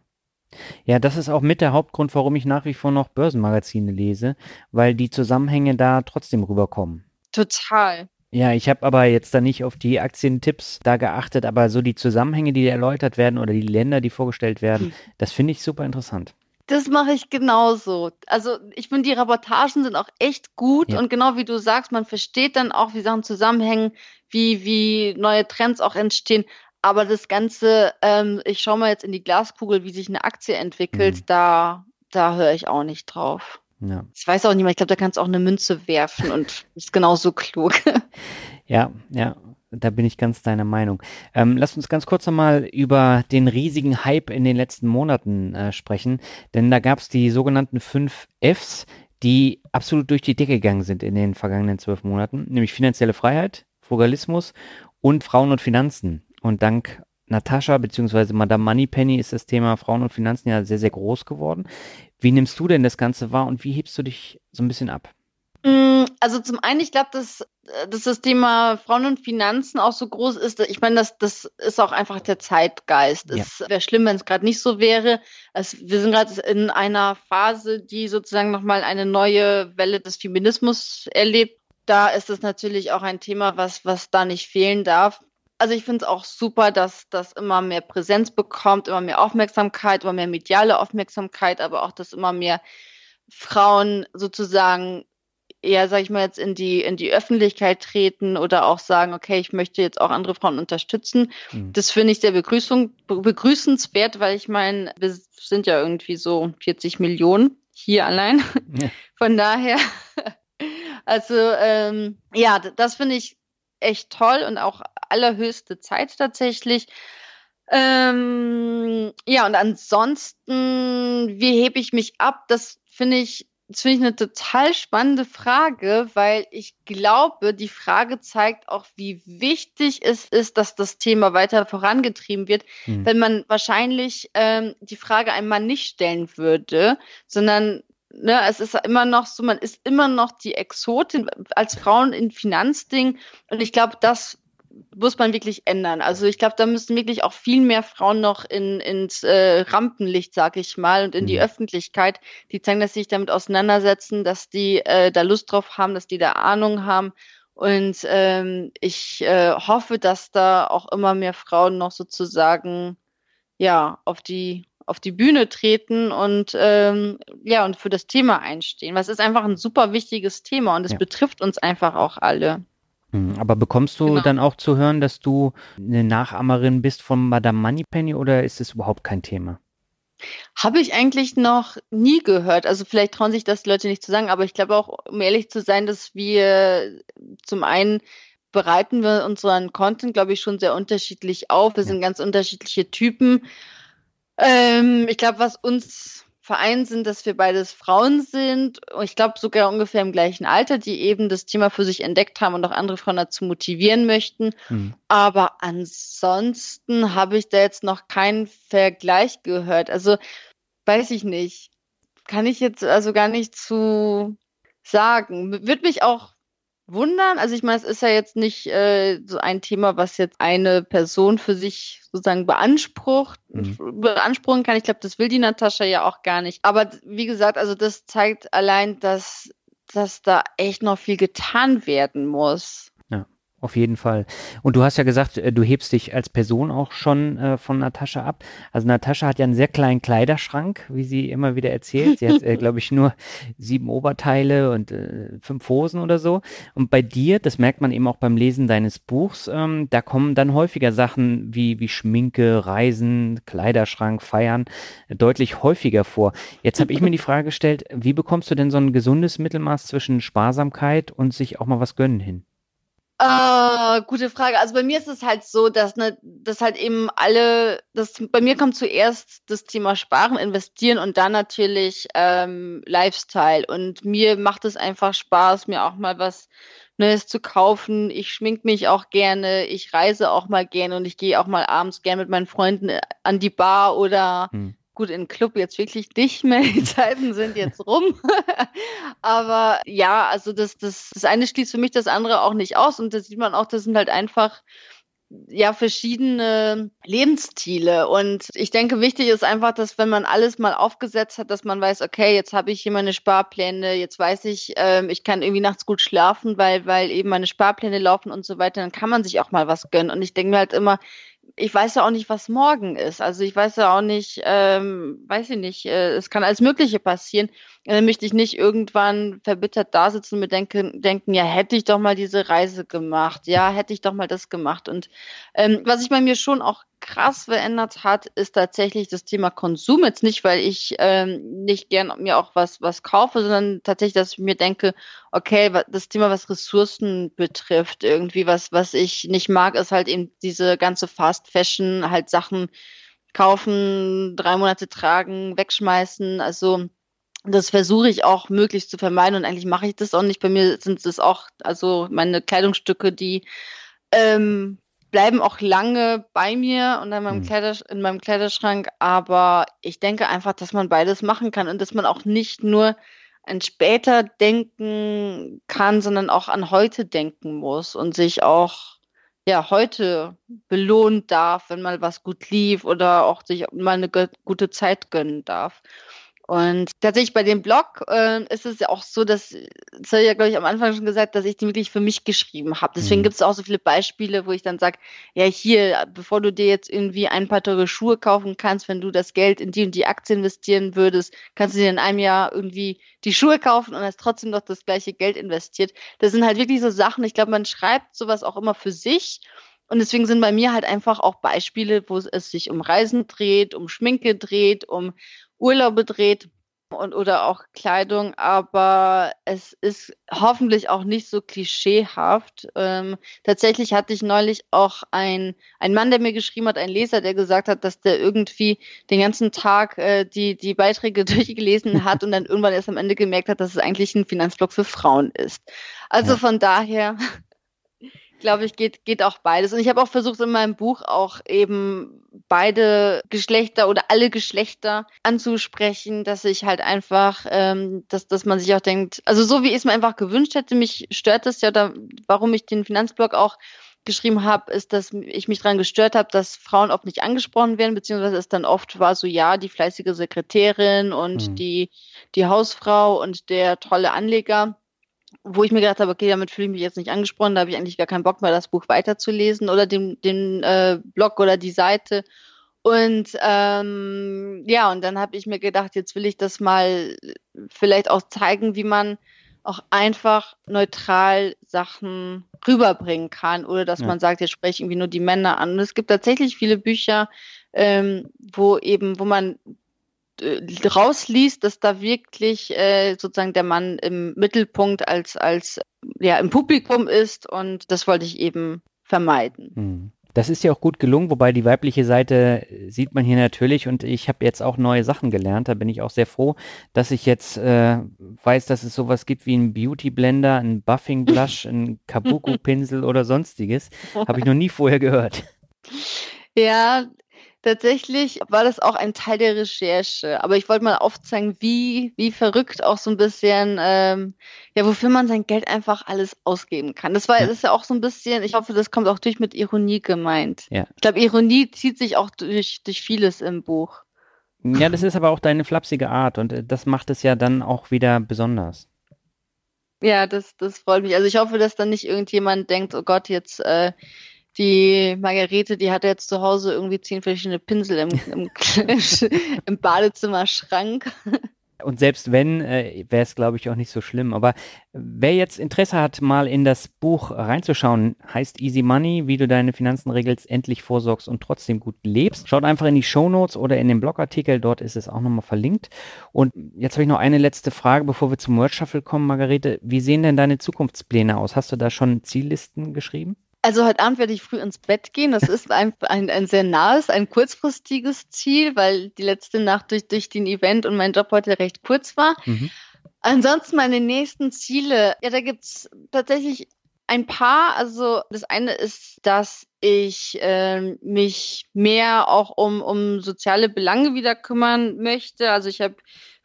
Ja, das ist auch mit der Hauptgrund, warum ich nach wie vor noch Börsenmagazine lese, weil die Zusammenhänge da trotzdem rüberkommen. Total. Ja, ich habe aber jetzt da nicht auf die Aktientipps da geachtet, aber so die Zusammenhänge, die erläutert werden oder die Länder, die vorgestellt werden, hm. das finde ich super interessant. Das mache ich genauso. Also ich finde, die Reportagen sind auch echt gut ja. und genau wie du sagst, man versteht dann auch, wie Sachen zusammenhängen, wie, wie neue Trends auch entstehen. Aber das Ganze, ähm, ich schaue mal jetzt in die Glaskugel, wie sich eine Aktie entwickelt, mhm. da, da höre ich auch nicht drauf. Ja. Ich weiß auch nicht mehr, ich glaube, da kannst du auch eine Münze werfen und [LAUGHS] ist genauso klug. Ja, ja, da bin ich ganz deiner Meinung. Ähm, lass uns ganz kurz nochmal über den riesigen Hype in den letzten Monaten äh, sprechen, denn da gab es die sogenannten fünf Fs, die absolut durch die Decke gegangen sind in den vergangenen zwölf Monaten, nämlich finanzielle Freiheit, Frugalismus und Frauen und Finanzen. Und dank Natascha bzw. Madame Moneypenny ist das Thema Frauen und Finanzen ja sehr, sehr groß geworden. Wie nimmst du denn das Ganze wahr und wie hebst du dich so ein bisschen ab? Mm, also zum einen, ich glaube, dass, dass das Thema Frauen und Finanzen auch so groß ist. Ich meine, das, das ist auch einfach der Zeitgeist. Ja. Es wäre schlimm, wenn es gerade nicht so wäre. Es, wir sind gerade in einer Phase, die sozusagen nochmal eine neue Welle des Feminismus erlebt. Da ist es natürlich auch ein Thema, was, was da nicht fehlen darf. Also ich finde es auch super, dass das immer mehr Präsenz bekommt, immer mehr Aufmerksamkeit, immer mehr mediale Aufmerksamkeit, aber auch, dass immer mehr Frauen sozusagen eher, sag ich mal, jetzt in die, in die Öffentlichkeit treten oder auch sagen, okay, ich möchte jetzt auch andere Frauen unterstützen. Mhm. Das finde ich sehr begrüßung, begrüßenswert, weil ich meine, wir sind ja irgendwie so 40 Millionen hier allein. Ja. Von daher, also ähm, ja, das finde ich echt toll und auch allerhöchste Zeit tatsächlich. Ähm, ja, und ansonsten, wie hebe ich mich ab? Das finde ich, das finde ich eine total spannende Frage, weil ich glaube, die Frage zeigt auch, wie wichtig es ist, dass das Thema weiter vorangetrieben wird, hm. wenn man wahrscheinlich ähm, die Frage einmal nicht stellen würde, sondern ne, es ist immer noch so, man ist immer noch die Exotin als Frauen in Finanzding. Und ich glaube, das muss man wirklich ändern. Also ich glaube, da müssen wirklich auch viel mehr Frauen noch in, ins äh, Rampenlicht, sag ich mal, und in mhm. die Öffentlichkeit, die zeigen, dass sie sich damit auseinandersetzen, dass die äh, da Lust drauf haben, dass die da Ahnung haben. Und ähm, ich äh, hoffe, dass da auch immer mehr Frauen noch sozusagen ja auf die auf die Bühne treten und ähm, ja und für das Thema einstehen. Was ist einfach ein super wichtiges Thema und es ja. betrifft uns einfach auch alle. Hm, aber bekommst du genau. dann auch zu hören, dass du eine Nachahmerin bist von Madame Moneypenny oder ist es überhaupt kein Thema? Habe ich eigentlich noch nie gehört. Also vielleicht trauen sich das die Leute nicht zu sagen, aber ich glaube auch, um ehrlich zu sein, dass wir zum einen bereiten wir unseren Content, glaube ich, schon sehr unterschiedlich auf. Wir sind ganz unterschiedliche Typen. Ähm, ich glaube, was uns vereint, sind, dass wir beides Frauen sind. Ich glaube sogar ungefähr im gleichen Alter, die eben das Thema für sich entdeckt haben und auch andere Frauen dazu motivieren möchten. Mhm. Aber ansonsten habe ich da jetzt noch keinen Vergleich gehört. Also weiß ich nicht. Kann ich jetzt also gar nicht zu sagen. Würde mich auch wundern. Also ich meine, es ist ja jetzt nicht äh, so ein Thema, was jetzt eine Person für sich sozusagen beansprucht, mhm. beanspruchen kann. Ich glaube, das will die Natascha ja auch gar nicht. Aber wie gesagt, also das zeigt allein, dass, dass da echt noch viel getan werden muss. Auf jeden Fall. Und du hast ja gesagt, äh, du hebst dich als Person auch schon äh, von Natascha ab. Also Natascha hat ja einen sehr kleinen Kleiderschrank, wie sie immer wieder erzählt. Sie hat, äh, [LAUGHS] glaube ich, nur sieben Oberteile und äh, fünf Hosen oder so. Und bei dir, das merkt man eben auch beim Lesen deines Buchs, ähm, da kommen dann häufiger Sachen wie, wie Schminke, Reisen, Kleiderschrank, Feiern äh, deutlich häufiger vor. Jetzt habe ich mir die [LAUGHS] Frage gestellt, wie bekommst du denn so ein gesundes Mittelmaß zwischen Sparsamkeit und sich auch mal was gönnen hin? Uh, gute Frage. Also bei mir ist es halt so, dass, ne, dass halt eben alle, das, bei mir kommt zuerst das Thema Sparen, Investieren und dann natürlich ähm, Lifestyle. Und mir macht es einfach Spaß, mir auch mal was Neues zu kaufen. Ich schmink mich auch gerne, ich reise auch mal gerne und ich gehe auch mal abends gerne mit meinen Freunden äh, an die Bar oder hm gut, in Club jetzt wirklich nicht mehr, die Zeiten sind jetzt rum. [LAUGHS] Aber ja, also das, das, das eine schließt für mich das andere auch nicht aus. Und da sieht man auch, das sind halt einfach ja verschiedene Lebensstile und ich denke wichtig ist einfach, dass wenn man alles mal aufgesetzt hat, dass man weiß, okay, jetzt habe ich hier meine Sparpläne, jetzt weiß ich, ähm, ich kann irgendwie nachts gut schlafen, weil weil eben meine Sparpläne laufen und so weiter, dann kann man sich auch mal was gönnen und ich denke mir halt immer, ich weiß ja auch nicht, was morgen ist. Also ich weiß ja auch nicht, ähm, weiß ich nicht, äh, es kann alles Mögliche passieren. Dann möchte ich nicht irgendwann verbittert da sitzen und mir denken, denken, ja, hätte ich doch mal diese Reise gemacht, ja, hätte ich doch mal das gemacht. Und ähm, was ich bei mir schon auch krass verändert hat, ist tatsächlich das Thema Konsum. Jetzt nicht, weil ich ähm, nicht gern mir auch was, was kaufe, sondern tatsächlich, dass ich mir denke, okay, das Thema, was Ressourcen betrifft, irgendwie, was, was ich nicht mag, ist halt eben diese ganze Fast Fashion, halt Sachen kaufen, drei Monate tragen, wegschmeißen. Also das versuche ich auch möglichst zu vermeiden und eigentlich mache ich das auch nicht. Bei mir sind es auch, also meine Kleidungsstücke, die ähm, bleiben auch lange bei mir und in meinem, mhm. Kleider, in meinem Kleiderschrank, aber ich denke einfach, dass man beides machen kann und dass man auch nicht nur an später denken kann, sondern auch an heute denken muss und sich auch ja heute belohnen darf, wenn mal was gut lief oder auch sich mal eine gute Zeit gönnen darf. Und tatsächlich bei dem Blog äh, ist es ja auch so, dass, das habe ich ja, glaube ich, am Anfang schon gesagt, dass ich die wirklich für mich geschrieben habe. Deswegen mhm. gibt es auch so viele Beispiele, wo ich dann sage, ja, hier, bevor du dir jetzt irgendwie ein paar teure Schuhe kaufen kannst, wenn du das Geld in die und die Aktie investieren würdest, kannst du dir in einem Jahr irgendwie die Schuhe kaufen und hast trotzdem noch das gleiche Geld investiert. Das sind halt wirklich so Sachen, ich glaube, man schreibt sowas auch immer für sich. Und deswegen sind bei mir halt einfach auch Beispiele, wo es sich um Reisen dreht, um Schminke dreht, um Urlaube dreht und oder auch Kleidung, aber es ist hoffentlich auch nicht so klischeehaft. Ähm, tatsächlich hatte ich neulich auch ein, ein Mann, der mir geschrieben hat, ein Leser, der gesagt hat, dass der irgendwie den ganzen Tag äh, die, die Beiträge [LAUGHS] durchgelesen [LAUGHS] hat und dann irgendwann erst am Ende gemerkt hat, dass es eigentlich ein Finanzblock für Frauen ist. Also ja. von daher glaube ich, geht, geht auch beides. Und ich habe auch versucht, in meinem Buch auch eben beide Geschlechter oder alle Geschlechter anzusprechen, dass ich halt einfach, ähm, dass, dass man sich auch denkt, also so wie ich es mir einfach gewünscht hätte, mich stört es ja, oder warum ich den Finanzblog auch geschrieben habe, ist, dass ich mich daran gestört habe, dass Frauen oft nicht angesprochen werden, beziehungsweise es dann oft war so, ja, die fleißige Sekretärin und mhm. die, die Hausfrau und der tolle Anleger wo ich mir gedacht habe, okay, damit fühle ich mich jetzt nicht angesprochen, da habe ich eigentlich gar keinen Bock mehr, das Buch weiterzulesen oder den, den äh, Blog oder die Seite. Und ähm, ja, und dann habe ich mir gedacht, jetzt will ich das mal vielleicht auch zeigen, wie man auch einfach neutral Sachen rüberbringen kann oder dass ja. man sagt, jetzt spreche ich irgendwie nur die Männer an. Und es gibt tatsächlich viele Bücher, ähm, wo eben, wo man äh, rausliest, dass da wirklich äh, sozusagen der Mann im Mittelpunkt als, als ja im Publikum ist und das wollte ich eben vermeiden. Hm. Das ist ja auch gut gelungen, wobei die weibliche Seite äh, sieht man hier natürlich und ich habe jetzt auch neue Sachen gelernt. Da bin ich auch sehr froh, dass ich jetzt äh, weiß, dass es sowas gibt wie einen Beauty Blender, einen Buffing Blush, einen Kabuki Pinsel oder sonstiges. [LAUGHS] Habe ich noch nie vorher gehört. Ja, Tatsächlich war das auch ein Teil der Recherche, aber ich wollte mal aufzeigen, wie, wie verrückt auch so ein bisschen, ähm, ja, wofür man sein Geld einfach alles ausgeben kann. Das war, ja. das ist ja auch so ein bisschen, ich hoffe, das kommt auch durch mit Ironie gemeint. Ja. Ich glaube, Ironie zieht sich auch durch, durch vieles im Buch. Ja, das ist aber auch deine flapsige Art und äh, das macht es ja dann auch wieder besonders. Ja, das, das freut mich. Also ich hoffe, dass dann nicht irgendjemand denkt, oh Gott, jetzt äh, die Margarete, die hat jetzt zu Hause irgendwie zehn verschiedene Pinsel im, im, [LAUGHS] im Badezimmerschrank. Und selbst wenn, äh, wäre es, glaube ich, auch nicht so schlimm. Aber wer jetzt Interesse hat, mal in das Buch reinzuschauen, heißt Easy Money, wie du deine Finanzen regelst, endlich vorsorgst und trotzdem gut lebst. Schaut einfach in die Show Notes oder in den Blogartikel, dort ist es auch nochmal verlinkt. Und jetzt habe ich noch eine letzte Frage, bevor wir zum Word Shuffle kommen, Margarete. Wie sehen denn deine Zukunftspläne aus? Hast du da schon Ziellisten geschrieben? Also heute Abend werde ich früh ins Bett gehen. Das ist ein, ein, ein sehr nahes, ein kurzfristiges Ziel, weil die letzte Nacht durch, durch den Event und mein Job heute recht kurz war. Mhm. Ansonsten meine nächsten Ziele, ja, da gibt es tatsächlich ein paar. Also das eine ist, dass ich äh, mich mehr auch um, um soziale Belange wieder kümmern möchte. Also ich habe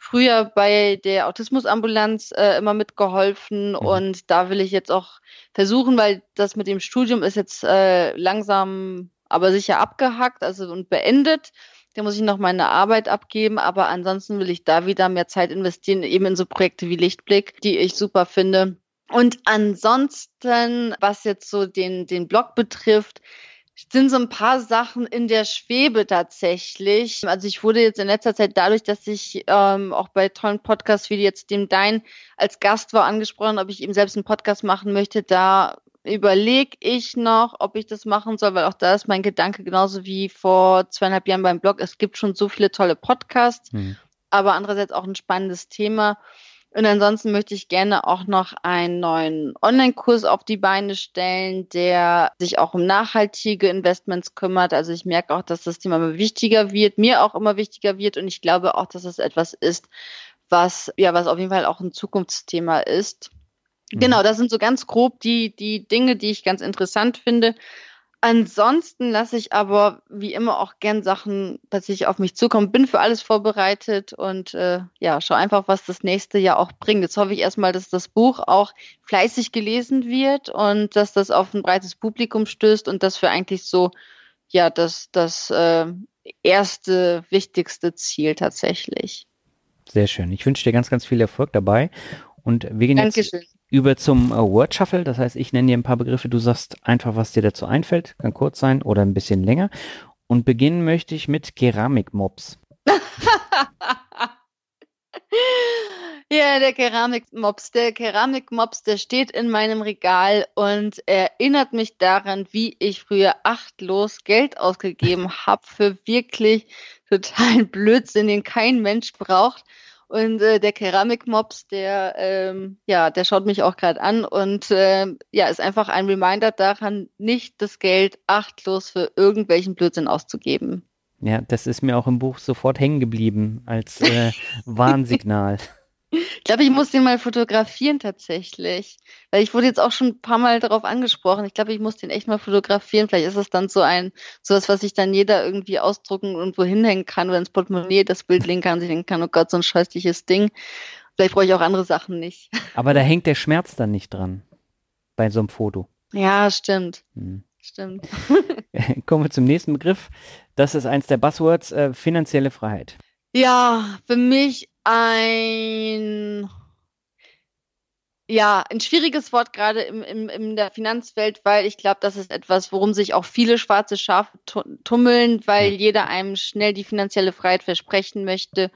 früher bei der Autismusambulanz äh, immer mitgeholfen mhm. und da will ich jetzt auch versuchen, weil das mit dem Studium ist jetzt äh, langsam aber sicher abgehackt, also und beendet. Da muss ich noch meine Arbeit abgeben, aber ansonsten will ich da wieder mehr Zeit investieren, eben in so Projekte wie Lichtblick, die ich super finde. Und ansonsten, was jetzt so den, den Blog betrifft, sind so ein paar Sachen in der Schwebe tatsächlich. Also ich wurde jetzt in letzter Zeit dadurch, dass ich ähm, auch bei tollen Podcasts wie jetzt dem Dein als Gast war angesprochen, ob ich eben selbst einen Podcast machen möchte, da überlege ich noch, ob ich das machen soll, weil auch da ist mein Gedanke genauso wie vor zweieinhalb Jahren beim Blog. Es gibt schon so viele tolle Podcasts, mhm. aber andererseits auch ein spannendes Thema. Und ansonsten möchte ich gerne auch noch einen neuen Online-Kurs auf die Beine stellen, der sich auch um nachhaltige Investments kümmert. Also ich merke auch, dass das Thema immer wichtiger wird, mir auch immer wichtiger wird. Und ich glaube auch, dass es etwas ist, was, ja, was auf jeden Fall auch ein Zukunftsthema ist. Mhm. Genau, das sind so ganz grob die, die Dinge, die ich ganz interessant finde. Ansonsten lasse ich aber wie immer auch gern Sachen tatsächlich auf mich zukommen. Bin für alles vorbereitet und äh, ja, schau einfach, was das nächste Jahr auch bringt. Jetzt hoffe ich erstmal, dass das Buch auch fleißig gelesen wird und dass das auf ein breites Publikum stößt und das für eigentlich so ja das, das äh, erste, wichtigste Ziel tatsächlich. Sehr schön. Ich wünsche dir ganz, ganz viel Erfolg dabei. Und wir gehen Dankeschön. jetzt über zum äh, Word Shuffle. Das heißt, ich nenne dir ein paar Begriffe, du sagst einfach, was dir dazu einfällt. Kann kurz sein oder ein bisschen länger. Und beginnen möchte ich mit Keramikmops. [LAUGHS] ja, der Keramikmops. Der Keramikmops, der steht in meinem Regal und erinnert mich daran, wie ich früher achtlos Geld ausgegeben [LAUGHS] habe für wirklich totalen Blödsinn, den kein Mensch braucht. Und äh, der Keramikmops, der, ähm, ja, der schaut mich auch gerade an und äh, ja, ist einfach ein Reminder daran, nicht das Geld achtlos für irgendwelchen Blödsinn auszugeben. Ja, das ist mir auch im Buch sofort hängen geblieben als äh, [LAUGHS] Warnsignal. Ich glaube, ich muss den mal fotografieren tatsächlich. Weil ich wurde jetzt auch schon ein paar Mal darauf angesprochen. Ich glaube, ich muss den echt mal fotografieren. Vielleicht ist es dann so ein, sowas, was sich dann jeder irgendwie ausdrucken und wohin hängen kann oder ins Portemonnaie das Bild legen kann und sich denken kann, oh Gott, so ein scheußliches Ding. Vielleicht brauche ich auch andere Sachen nicht. [LAUGHS] Aber da hängt der Schmerz dann nicht dran. Bei so einem Foto. Ja, stimmt. Hm. Stimmt. [LAUGHS] Kommen wir zum nächsten Begriff. Das ist eins der Buzzwords, äh, finanzielle Freiheit. Ja, für mich ein Ja, ein schwieriges Wort gerade im, im, in der Finanzwelt, weil ich glaube, das ist etwas, worum sich auch viele schwarze Schafe tummeln, weil jeder einem schnell die finanzielle Freiheit versprechen möchte.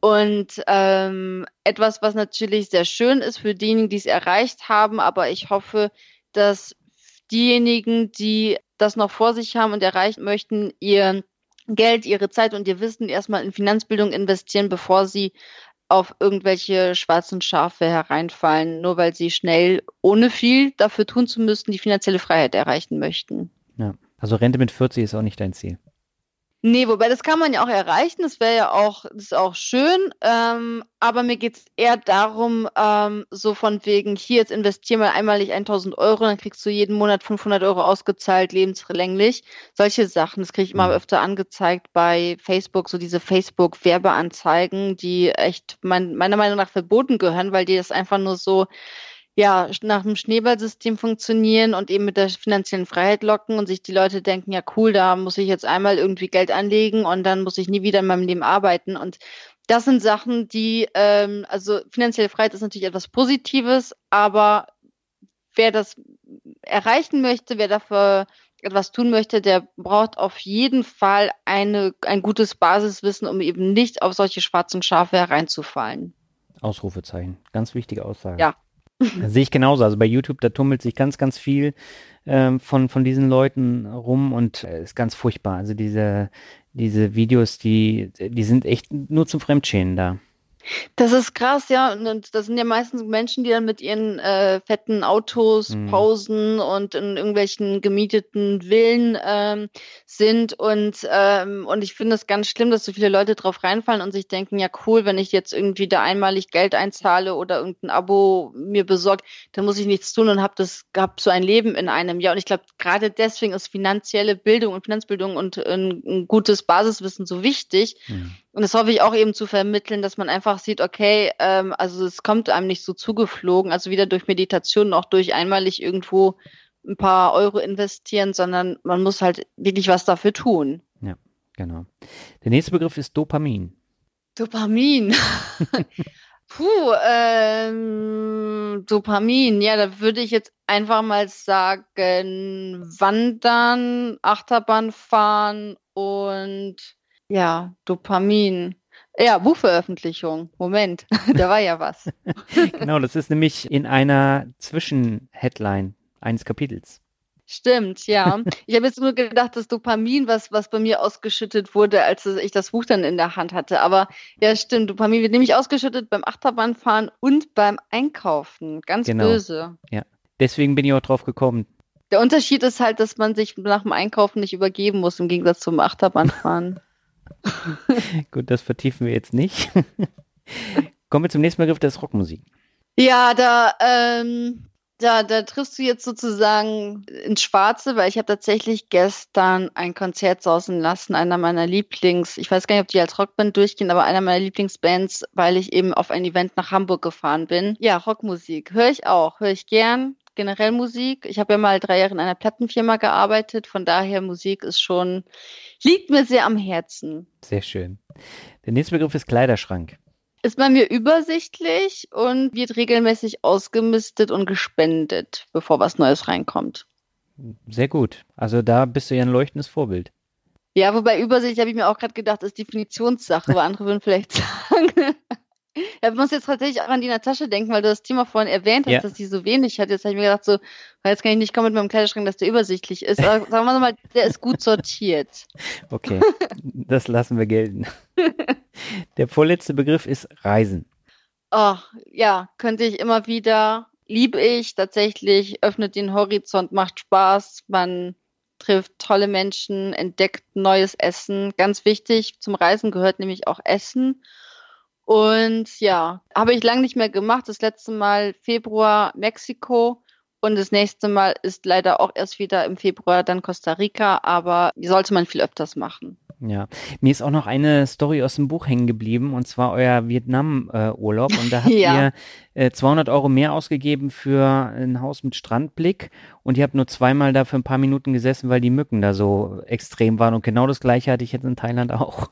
Und ähm, etwas, was natürlich sehr schön ist für diejenigen, die es erreicht haben, aber ich hoffe, dass diejenigen, die das noch vor sich haben und erreichen möchten, ihr Geld, ihre Zeit und ihr Wissen erstmal in Finanzbildung investieren, bevor sie auf irgendwelche schwarzen Schafe hereinfallen, nur weil sie schnell, ohne viel dafür tun zu müssen, die finanzielle Freiheit erreichen möchten. Ja, also Rente mit 40 ist auch nicht dein Ziel. Nee, wobei das kann man ja auch erreichen, das wäre ja auch, das ist auch schön, ähm, aber mir geht es eher darum, ähm, so von wegen, hier jetzt investier mal einmalig 1000 Euro, dann kriegst du jeden Monat 500 Euro ausgezahlt, lebenslänglich. Solche Sachen, das kriege ich immer mhm. öfter angezeigt bei Facebook, so diese Facebook-Werbeanzeigen, die echt mein, meiner Meinung nach verboten gehören, weil die das einfach nur so ja, nach dem Schneeballsystem funktionieren und eben mit der finanziellen Freiheit locken und sich die Leute denken, ja cool, da muss ich jetzt einmal irgendwie Geld anlegen und dann muss ich nie wieder in meinem Leben arbeiten. Und das sind Sachen, die, ähm, also finanzielle Freiheit ist natürlich etwas Positives, aber wer das erreichen möchte, wer dafür etwas tun möchte, der braucht auf jeden Fall eine, ein gutes Basiswissen, um eben nicht auf solche schwarzen Schafe hereinzufallen. Ausrufezeichen. Ganz wichtige Aussage. Ja, [LAUGHS] sehe ich genauso. Also bei YouTube, da tummelt sich ganz, ganz viel ähm, von, von diesen Leuten rum und äh, ist ganz furchtbar. Also diese, diese Videos, die, die sind echt nur zum Fremdschämen da. Das ist krass, ja. Und das sind ja meistens Menschen, die dann mit ihren äh, fetten Autos mhm. pausen und in irgendwelchen gemieteten Villen ähm, sind. Und, ähm, und ich finde es ganz schlimm, dass so viele Leute drauf reinfallen und sich denken, ja cool, wenn ich jetzt irgendwie da einmalig Geld einzahle oder irgendein Abo mir besorgt, dann muss ich nichts tun und habe das hab so ein Leben in einem Jahr. Und ich glaube, gerade deswegen ist finanzielle Bildung und Finanzbildung und ein, ein gutes Basiswissen so wichtig. Mhm und das hoffe ich auch eben zu vermitteln, dass man einfach sieht, okay, ähm, also es kommt einem nicht so zugeflogen, also wieder durch Meditation, auch durch einmalig irgendwo ein paar Euro investieren, sondern man muss halt wirklich was dafür tun. Ja, genau. Der nächste Begriff ist Dopamin. Dopamin. [LAUGHS] Puh, ähm, Dopamin. Ja, da würde ich jetzt einfach mal sagen, Wandern, Achterbahn fahren und ja, Dopamin. Ja, Buchveröffentlichung. Moment, [LAUGHS] da war ja was. [LAUGHS] genau, das ist nämlich in einer Zwischenheadline eines Kapitels. Stimmt, ja. [LAUGHS] Ich habe jetzt nur gedacht, das Dopamin, was, was bei mir ausgeschüttet wurde, als ich das Buch dann in der Hand hatte. Aber ja, stimmt, Dopamin wird nämlich ausgeschüttet beim Achterbahnfahren und beim Einkaufen. Ganz genau. böse. Ja, deswegen bin ich auch drauf gekommen. Der Unterschied ist halt, dass man sich nach dem Einkaufen nicht übergeben muss, im Gegensatz zum Achterbahnfahren. [LAUGHS] Gut, das vertiefen wir jetzt nicht. [LAUGHS] Kommen wir zum nächsten Begriff, das ist Rockmusik. Ja, da, ähm, da, da triffst du jetzt sozusagen ins Schwarze, weil ich habe tatsächlich gestern ein Konzert sausen lassen, einer meiner Lieblings, ich weiß gar nicht, ob die als Rockband durchgehen, aber einer meiner Lieblingsbands, weil ich eben auf ein Event nach Hamburg gefahren bin. Ja, Rockmusik höre ich auch, höre ich gern generell Musik. Ich habe ja mal drei Jahre in einer Plattenfirma gearbeitet, von daher Musik ist schon, liegt mir sehr am Herzen. Sehr schön. Der nächste Begriff ist Kleiderschrank. Ist bei mir übersichtlich und wird regelmäßig ausgemistet und gespendet, bevor was Neues reinkommt. Sehr gut. Also da bist du ja ein leuchtendes Vorbild. Ja, wobei Übersicht habe ich mir auch gerade gedacht, ist Definitionssache, aber andere würden vielleicht [LAUGHS] sagen, ja, man muss jetzt tatsächlich auch an die Natascha denken, weil du das Thema vorhin erwähnt hast, ja. dass die so wenig hat. Jetzt habe ich mir gedacht, so, jetzt kann ich nicht kommen mit meinem Kleiderschrank, dass der übersichtlich ist. Aber [LAUGHS] sagen wir mal, der ist gut sortiert. Okay, das lassen wir gelten. [LAUGHS] Der vorletzte Begriff ist Reisen. Oh, ja, könnte ich immer wieder. Liebe ich tatsächlich, öffnet den Horizont, macht Spaß, man trifft tolle Menschen, entdeckt neues Essen. Ganz wichtig, zum Reisen gehört nämlich auch Essen. Und ja, habe ich lange nicht mehr gemacht. Das letzte Mal Februar Mexiko und das nächste Mal ist leider auch erst wieder im Februar dann Costa Rica, aber die sollte man viel öfters machen. Ja, mir ist auch noch eine Story aus dem Buch hängen geblieben und zwar euer Vietnam-Urlaub und da [LAUGHS] habt ja. ihr äh, 200 Euro mehr ausgegeben für ein Haus mit Strandblick und ihr habt nur zweimal da für ein paar Minuten gesessen, weil die Mücken da so extrem waren und genau das gleiche hatte ich jetzt in Thailand auch.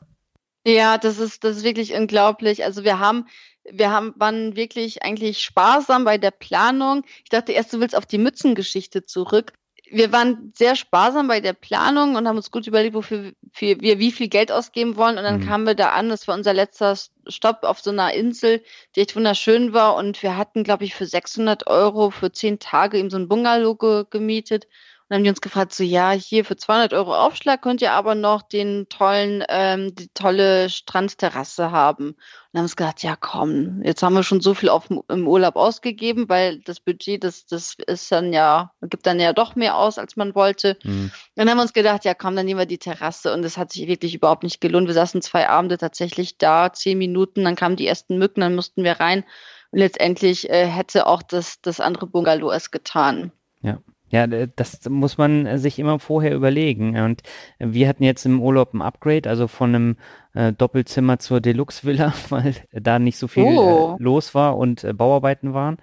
Ja, das ist, das ist wirklich unglaublich. Also wir haben wir haben, waren wirklich eigentlich sparsam bei der Planung. Ich dachte erst, du willst auf die Mützengeschichte zurück. Wir waren sehr sparsam bei der Planung und haben uns gut überlegt, wofür wir wie viel Geld ausgeben wollen. Und dann mhm. kamen wir da an. Das war unser letzter Stopp auf so einer Insel, die echt wunderschön war. Und wir hatten, glaube ich, für 600 Euro für zehn Tage eben so ein Bungalow ge gemietet dann haben die uns gefragt, so ja, hier für 200 Euro Aufschlag könnt ihr aber noch den tollen, ähm, die tolle Strandterrasse haben. Und dann haben wir uns gedacht, ja komm, jetzt haben wir schon so viel auf, im Urlaub ausgegeben, weil das Budget, das, das ist dann ja, gibt dann ja doch mehr aus, als man wollte. Mhm. Dann haben wir uns gedacht, ja komm, dann nehmen wir die Terrasse und es hat sich wirklich überhaupt nicht gelohnt. Wir saßen zwei Abende tatsächlich da, zehn Minuten, dann kamen die ersten Mücken, dann mussten wir rein. Und letztendlich äh, hätte auch das, das andere Bungalow es getan. Ja. Ja, das muss man äh, sich immer vorher überlegen. Und wir hatten jetzt im Urlaub ein Upgrade, also von einem äh, Doppelzimmer zur Deluxe-Villa, [LAUGHS] weil da nicht so viel oh. äh, los war und äh, Bauarbeiten waren.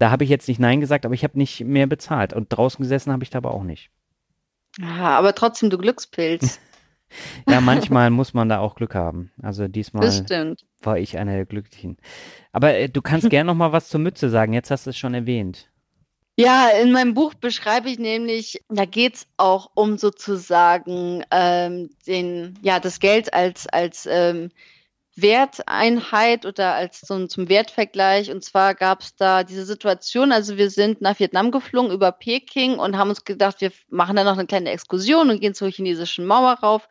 Da habe ich jetzt nicht Nein gesagt, aber ich habe nicht mehr bezahlt. Und draußen gesessen habe ich da aber auch nicht. Ja, aber trotzdem, du Glückspilz. [LAUGHS] ja, manchmal muss man da auch Glück haben. Also diesmal war ich einer der Glücklichen. Aber äh, du kannst [LAUGHS] gerne noch mal was zur Mütze sagen. Jetzt hast du es schon erwähnt. Ja, in meinem Buch beschreibe ich nämlich, da geht's auch um sozusagen ähm, den, ja, das Geld als, als ähm, Werteinheit oder als zum, zum Wertvergleich. Und zwar gab's da diese Situation, also wir sind nach Vietnam geflogen über Peking und haben uns gedacht, wir machen da noch eine kleine Exkursion und gehen zur chinesischen Mauer rauf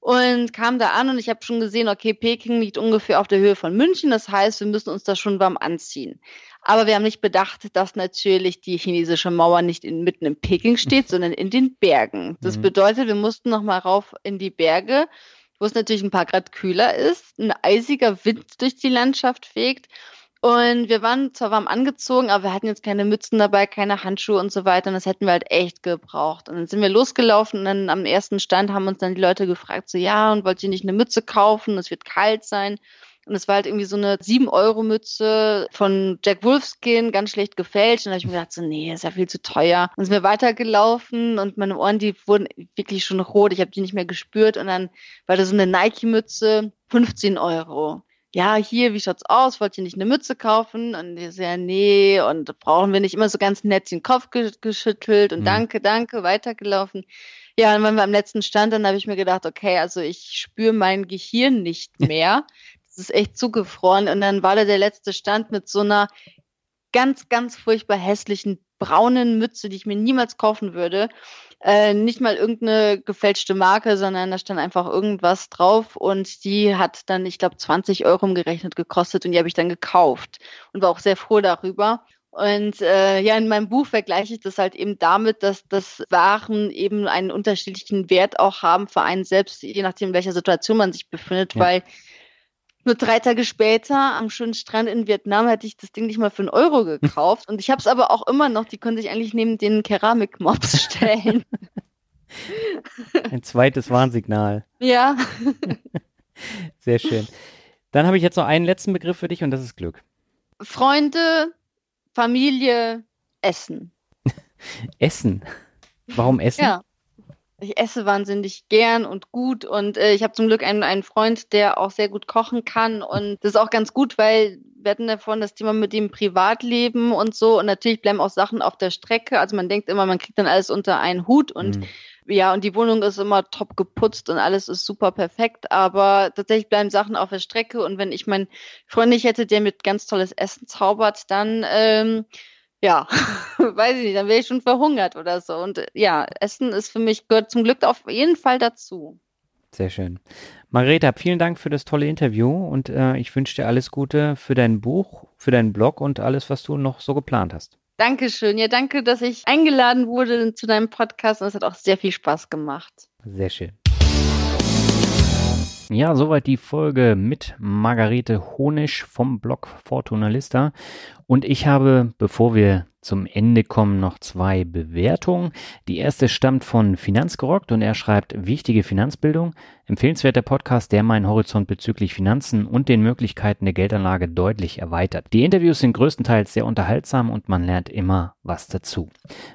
und kam da an und ich habe schon gesehen, okay, Peking liegt ungefähr auf der Höhe von München. Das heißt, wir müssen uns da schon warm anziehen. Aber wir haben nicht bedacht, dass natürlich die chinesische Mauer nicht in, mitten in Peking [LAUGHS] steht, sondern in den Bergen. Das mhm. bedeutet, wir mussten noch mal rauf in die Berge, wo es natürlich ein paar Grad kühler ist, ein eisiger Wind durch die Landschaft fegt. Und wir waren zwar warm angezogen, aber wir hatten jetzt keine Mützen dabei, keine Handschuhe und so weiter. Und das hätten wir halt echt gebraucht. Und dann sind wir losgelaufen und dann am ersten Stand haben uns dann die Leute gefragt, so ja, und wollt ihr nicht eine Mütze kaufen? Es wird kalt sein. Und es war halt irgendwie so eine 7-Euro-Mütze von Jack Wolfskin, ganz schlecht gefälscht. Und da habe ich mir gedacht, so, nee, ist ja viel zu teuer. Und sind wir weitergelaufen und meine Ohren, die wurden wirklich schon rot. Ich habe die nicht mehr gespürt. Und dann war da so eine Nike-Mütze, 15 Euro ja, hier, wie schaut's aus? Wollt ihr nicht eine Mütze kaufen? Und die ja, nee, und brauchen wir nicht immer so ganz nett den Kopf geschüttelt und mhm. danke, danke, weitergelaufen. Ja, und wenn wir am letzten stand, dann habe ich mir gedacht, okay, also ich spüre mein Gehirn nicht mehr [LAUGHS] es ist echt zugefroren. Und dann war da der letzte Stand mit so einer ganz, ganz furchtbar hässlichen braunen Mütze, die ich mir niemals kaufen würde. Äh, nicht mal irgendeine gefälschte Marke, sondern da stand einfach irgendwas drauf und die hat dann, ich glaube, 20 Euro umgerechnet gekostet und die habe ich dann gekauft und war auch sehr froh darüber. Und äh, ja, in meinem Buch vergleiche ich das halt eben damit, dass das Waren eben einen unterschiedlichen Wert auch haben für einen selbst, je nachdem, in welcher Situation man sich befindet, ja. weil nur drei Tage später am schönen Strand in Vietnam hätte ich das Ding nicht mal für einen Euro gekauft. Und ich habe es aber auch immer noch, die können sich eigentlich neben den Keramikmops [LAUGHS] stellen. Ein zweites Warnsignal. Ja. [LAUGHS] Sehr schön. Dann habe ich jetzt noch einen letzten Begriff für dich und das ist Glück. Freunde, Familie, Essen. [LAUGHS] Essen? Warum Essen? Ja. Ich esse wahnsinnig gern und gut und äh, ich habe zum Glück einen, einen Freund, der auch sehr gut kochen kann und das ist auch ganz gut, weil wir hatten davon das Thema mit dem Privatleben und so und natürlich bleiben auch Sachen auf der Strecke. Also man denkt immer, man kriegt dann alles unter einen Hut und mhm. ja, und die Wohnung ist immer top geputzt und alles ist super perfekt, aber tatsächlich bleiben Sachen auf der Strecke und wenn ich meinen Freund nicht hätte, der mit ganz tolles Essen zaubert, dann ähm, ja, [LAUGHS] weiß ich nicht, dann wäre ich schon verhungert oder so. Und ja, Essen ist für mich, gehört zum Glück auf jeden Fall dazu. Sehr schön. Margareta, vielen Dank für das tolle Interview und äh, ich wünsche dir alles Gute für dein Buch, für deinen Blog und alles, was du noch so geplant hast. Dankeschön. Ja, danke, dass ich eingeladen wurde zu deinem Podcast und es hat auch sehr viel Spaß gemacht. Sehr schön. Ja, soweit die Folge mit Margarete Honisch vom Blog Fortuna Lista. Und ich habe, bevor wir zum Ende kommen noch zwei Bewertungen. Die erste stammt von Finanzgerockt und er schreibt wichtige Finanzbildung. Empfehlenswerter Podcast, der meinen Horizont bezüglich Finanzen und den Möglichkeiten der Geldanlage deutlich erweitert. Die Interviews sind größtenteils sehr unterhaltsam und man lernt immer was dazu.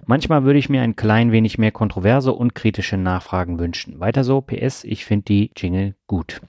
Manchmal würde ich mir ein klein wenig mehr kontroverse und kritische Nachfragen wünschen. Weiter so, PS, ich finde die Jingle gut.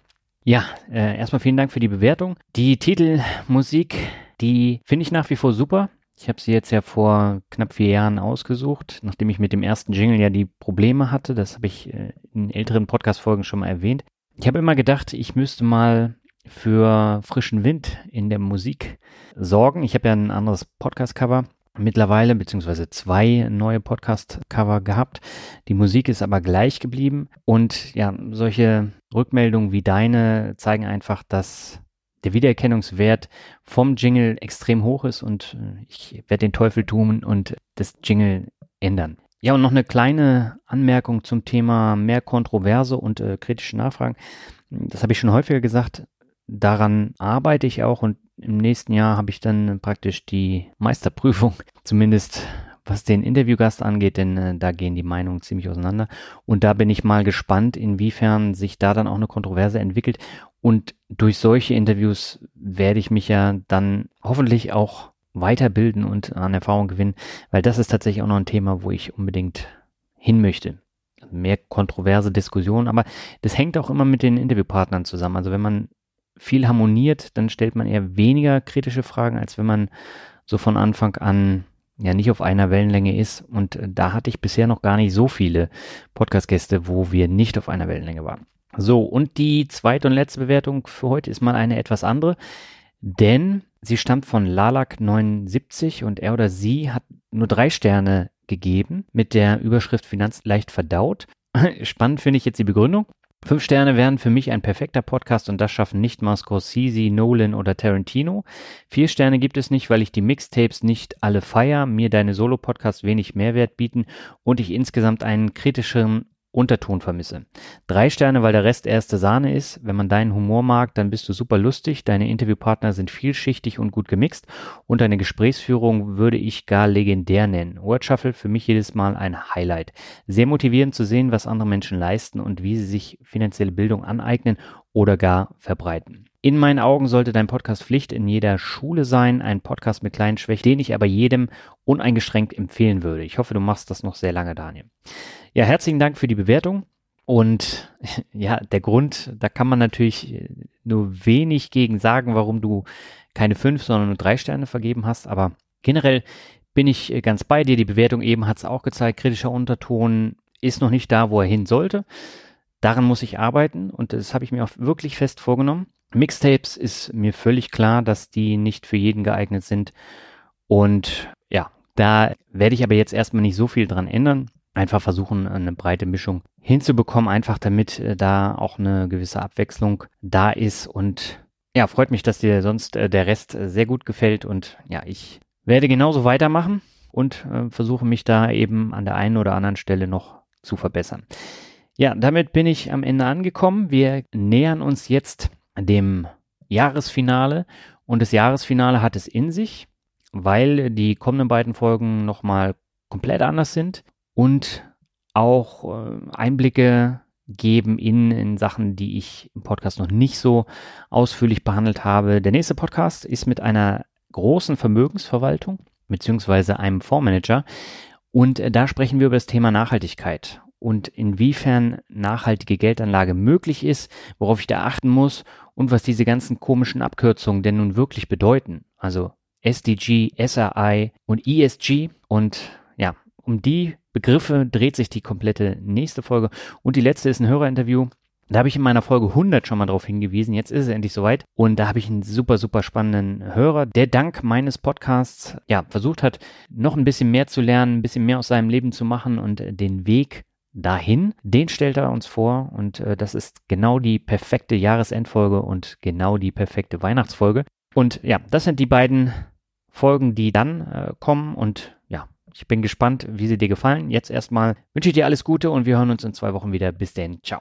Ja, äh, erstmal vielen Dank für die Bewertung. Die Titelmusik, die finde ich nach wie vor super. Ich habe sie jetzt ja vor knapp vier Jahren ausgesucht, nachdem ich mit dem ersten Jingle ja die Probleme hatte. Das habe ich äh, in älteren Podcast-Folgen schon mal erwähnt. Ich habe immer gedacht, ich müsste mal für frischen Wind in der Musik sorgen. Ich habe ja ein anderes Podcast-Cover mittlerweile, beziehungsweise zwei neue Podcast-Cover gehabt. Die Musik ist aber gleich geblieben. Und ja, solche Rückmeldungen wie deine zeigen einfach, dass der Wiedererkennungswert vom Jingle extrem hoch ist und äh, ich werde den Teufel tun und das Jingle ändern. Ja, und noch eine kleine Anmerkung zum Thema mehr Kontroverse und äh, kritische Nachfragen. Das habe ich schon häufiger gesagt. Daran arbeite ich auch und im nächsten Jahr habe ich dann praktisch die Meisterprüfung, [LAUGHS] zumindest was den Interviewgast angeht, denn äh, da gehen die Meinungen ziemlich auseinander. Und da bin ich mal gespannt, inwiefern sich da dann auch eine Kontroverse entwickelt. Und durch solche Interviews werde ich mich ja dann hoffentlich auch weiterbilden und an Erfahrung gewinnen, weil das ist tatsächlich auch noch ein Thema, wo ich unbedingt hin möchte. Mehr kontroverse Diskussionen, aber das hängt auch immer mit den Interviewpartnern zusammen. Also wenn man viel harmoniert, dann stellt man eher weniger kritische Fragen, als wenn man so von Anfang an ja nicht auf einer Wellenlänge ist. Und äh, da hatte ich bisher noch gar nicht so viele Podcast-Gäste, wo wir nicht auf einer Wellenlänge waren. So, und die zweite und letzte Bewertung für heute ist mal eine etwas andere, denn sie stammt von Lalak79 und er oder sie hat nur drei Sterne gegeben mit der Überschrift Finanz leicht verdaut. [LAUGHS] Spannend finde ich jetzt die Begründung. Fünf Sterne wären für mich ein perfekter Podcast und das schaffen nicht mal Scorsese, Nolan oder Tarantino. Vier Sterne gibt es nicht, weil ich die Mixtapes nicht alle feier, mir deine Solo-Podcasts wenig Mehrwert bieten und ich insgesamt einen kritischeren Unterton vermisse. Drei Sterne, weil der Rest erste Sahne ist. Wenn man deinen Humor mag, dann bist du super lustig. Deine Interviewpartner sind vielschichtig und gut gemixt. Und deine Gesprächsführung würde ich gar legendär nennen. Word Shuffle für mich jedes Mal ein Highlight. Sehr motivierend zu sehen, was andere Menschen leisten und wie sie sich finanzielle Bildung aneignen oder gar verbreiten. In meinen Augen sollte dein Podcast Pflicht in jeder Schule sein, ein Podcast mit kleinen Schwächen, den ich aber jedem uneingeschränkt empfehlen würde. Ich hoffe, du machst das noch sehr lange, Daniel. Ja, herzlichen Dank für die Bewertung. Und [LAUGHS] ja, der Grund, da kann man natürlich nur wenig gegen sagen, warum du keine fünf, sondern nur drei Sterne vergeben hast. Aber generell bin ich ganz bei dir. Die Bewertung eben hat es auch gezeigt. Kritischer Unterton ist noch nicht da, wo er hin sollte. Daran muss ich arbeiten und das habe ich mir auch wirklich fest vorgenommen. Mixtapes ist mir völlig klar, dass die nicht für jeden geeignet sind. Und ja, da werde ich aber jetzt erstmal nicht so viel dran ändern einfach versuchen, eine breite Mischung hinzubekommen, einfach damit äh, da auch eine gewisse Abwechslung da ist. Und ja, freut mich, dass dir sonst äh, der Rest äh, sehr gut gefällt. Und ja, ich werde genauso weitermachen und versuche mich da eben an der einen oder anderen Stelle noch zu verbessern. Ja, damit bin ich am Ende angekommen. Wir nähern uns jetzt dem Jahresfinale und das Jahresfinale hat es in sich, weil die kommenden beiden Folgen nochmal komplett anders sind und auch äh, Einblicke geben in, in Sachen, die ich im Podcast noch nicht so ausführlich behandelt habe. Der nächste Podcast ist mit einer großen Vermögensverwaltung beziehungsweise einem Fondsmanager und äh, da sprechen wir über das Thema Nachhaltigkeit und inwiefern nachhaltige Geldanlage möglich ist, worauf ich da achten muss und was diese ganzen komischen Abkürzungen denn nun wirklich bedeuten. Also SDG, SRI und ESG und ja, um die Begriffe dreht sich die komplette nächste Folge. Und die letzte ist ein Hörerinterview. Da habe ich in meiner Folge 100 schon mal darauf hingewiesen. Jetzt ist es endlich soweit. Und da habe ich einen super, super spannenden Hörer, der dank meines Podcasts ja versucht hat, noch ein bisschen mehr zu lernen, ein bisschen mehr aus seinem Leben zu machen und den Weg dahin, den stellt er uns vor. Und äh, das ist genau die perfekte Jahresendfolge und genau die perfekte Weihnachtsfolge. Und ja, das sind die beiden Folgen, die dann äh, kommen. Und ja, ich bin gespannt, wie sie dir gefallen. Jetzt erstmal wünsche ich dir alles Gute und wir hören uns in zwei Wochen wieder. Bis denn. Ciao.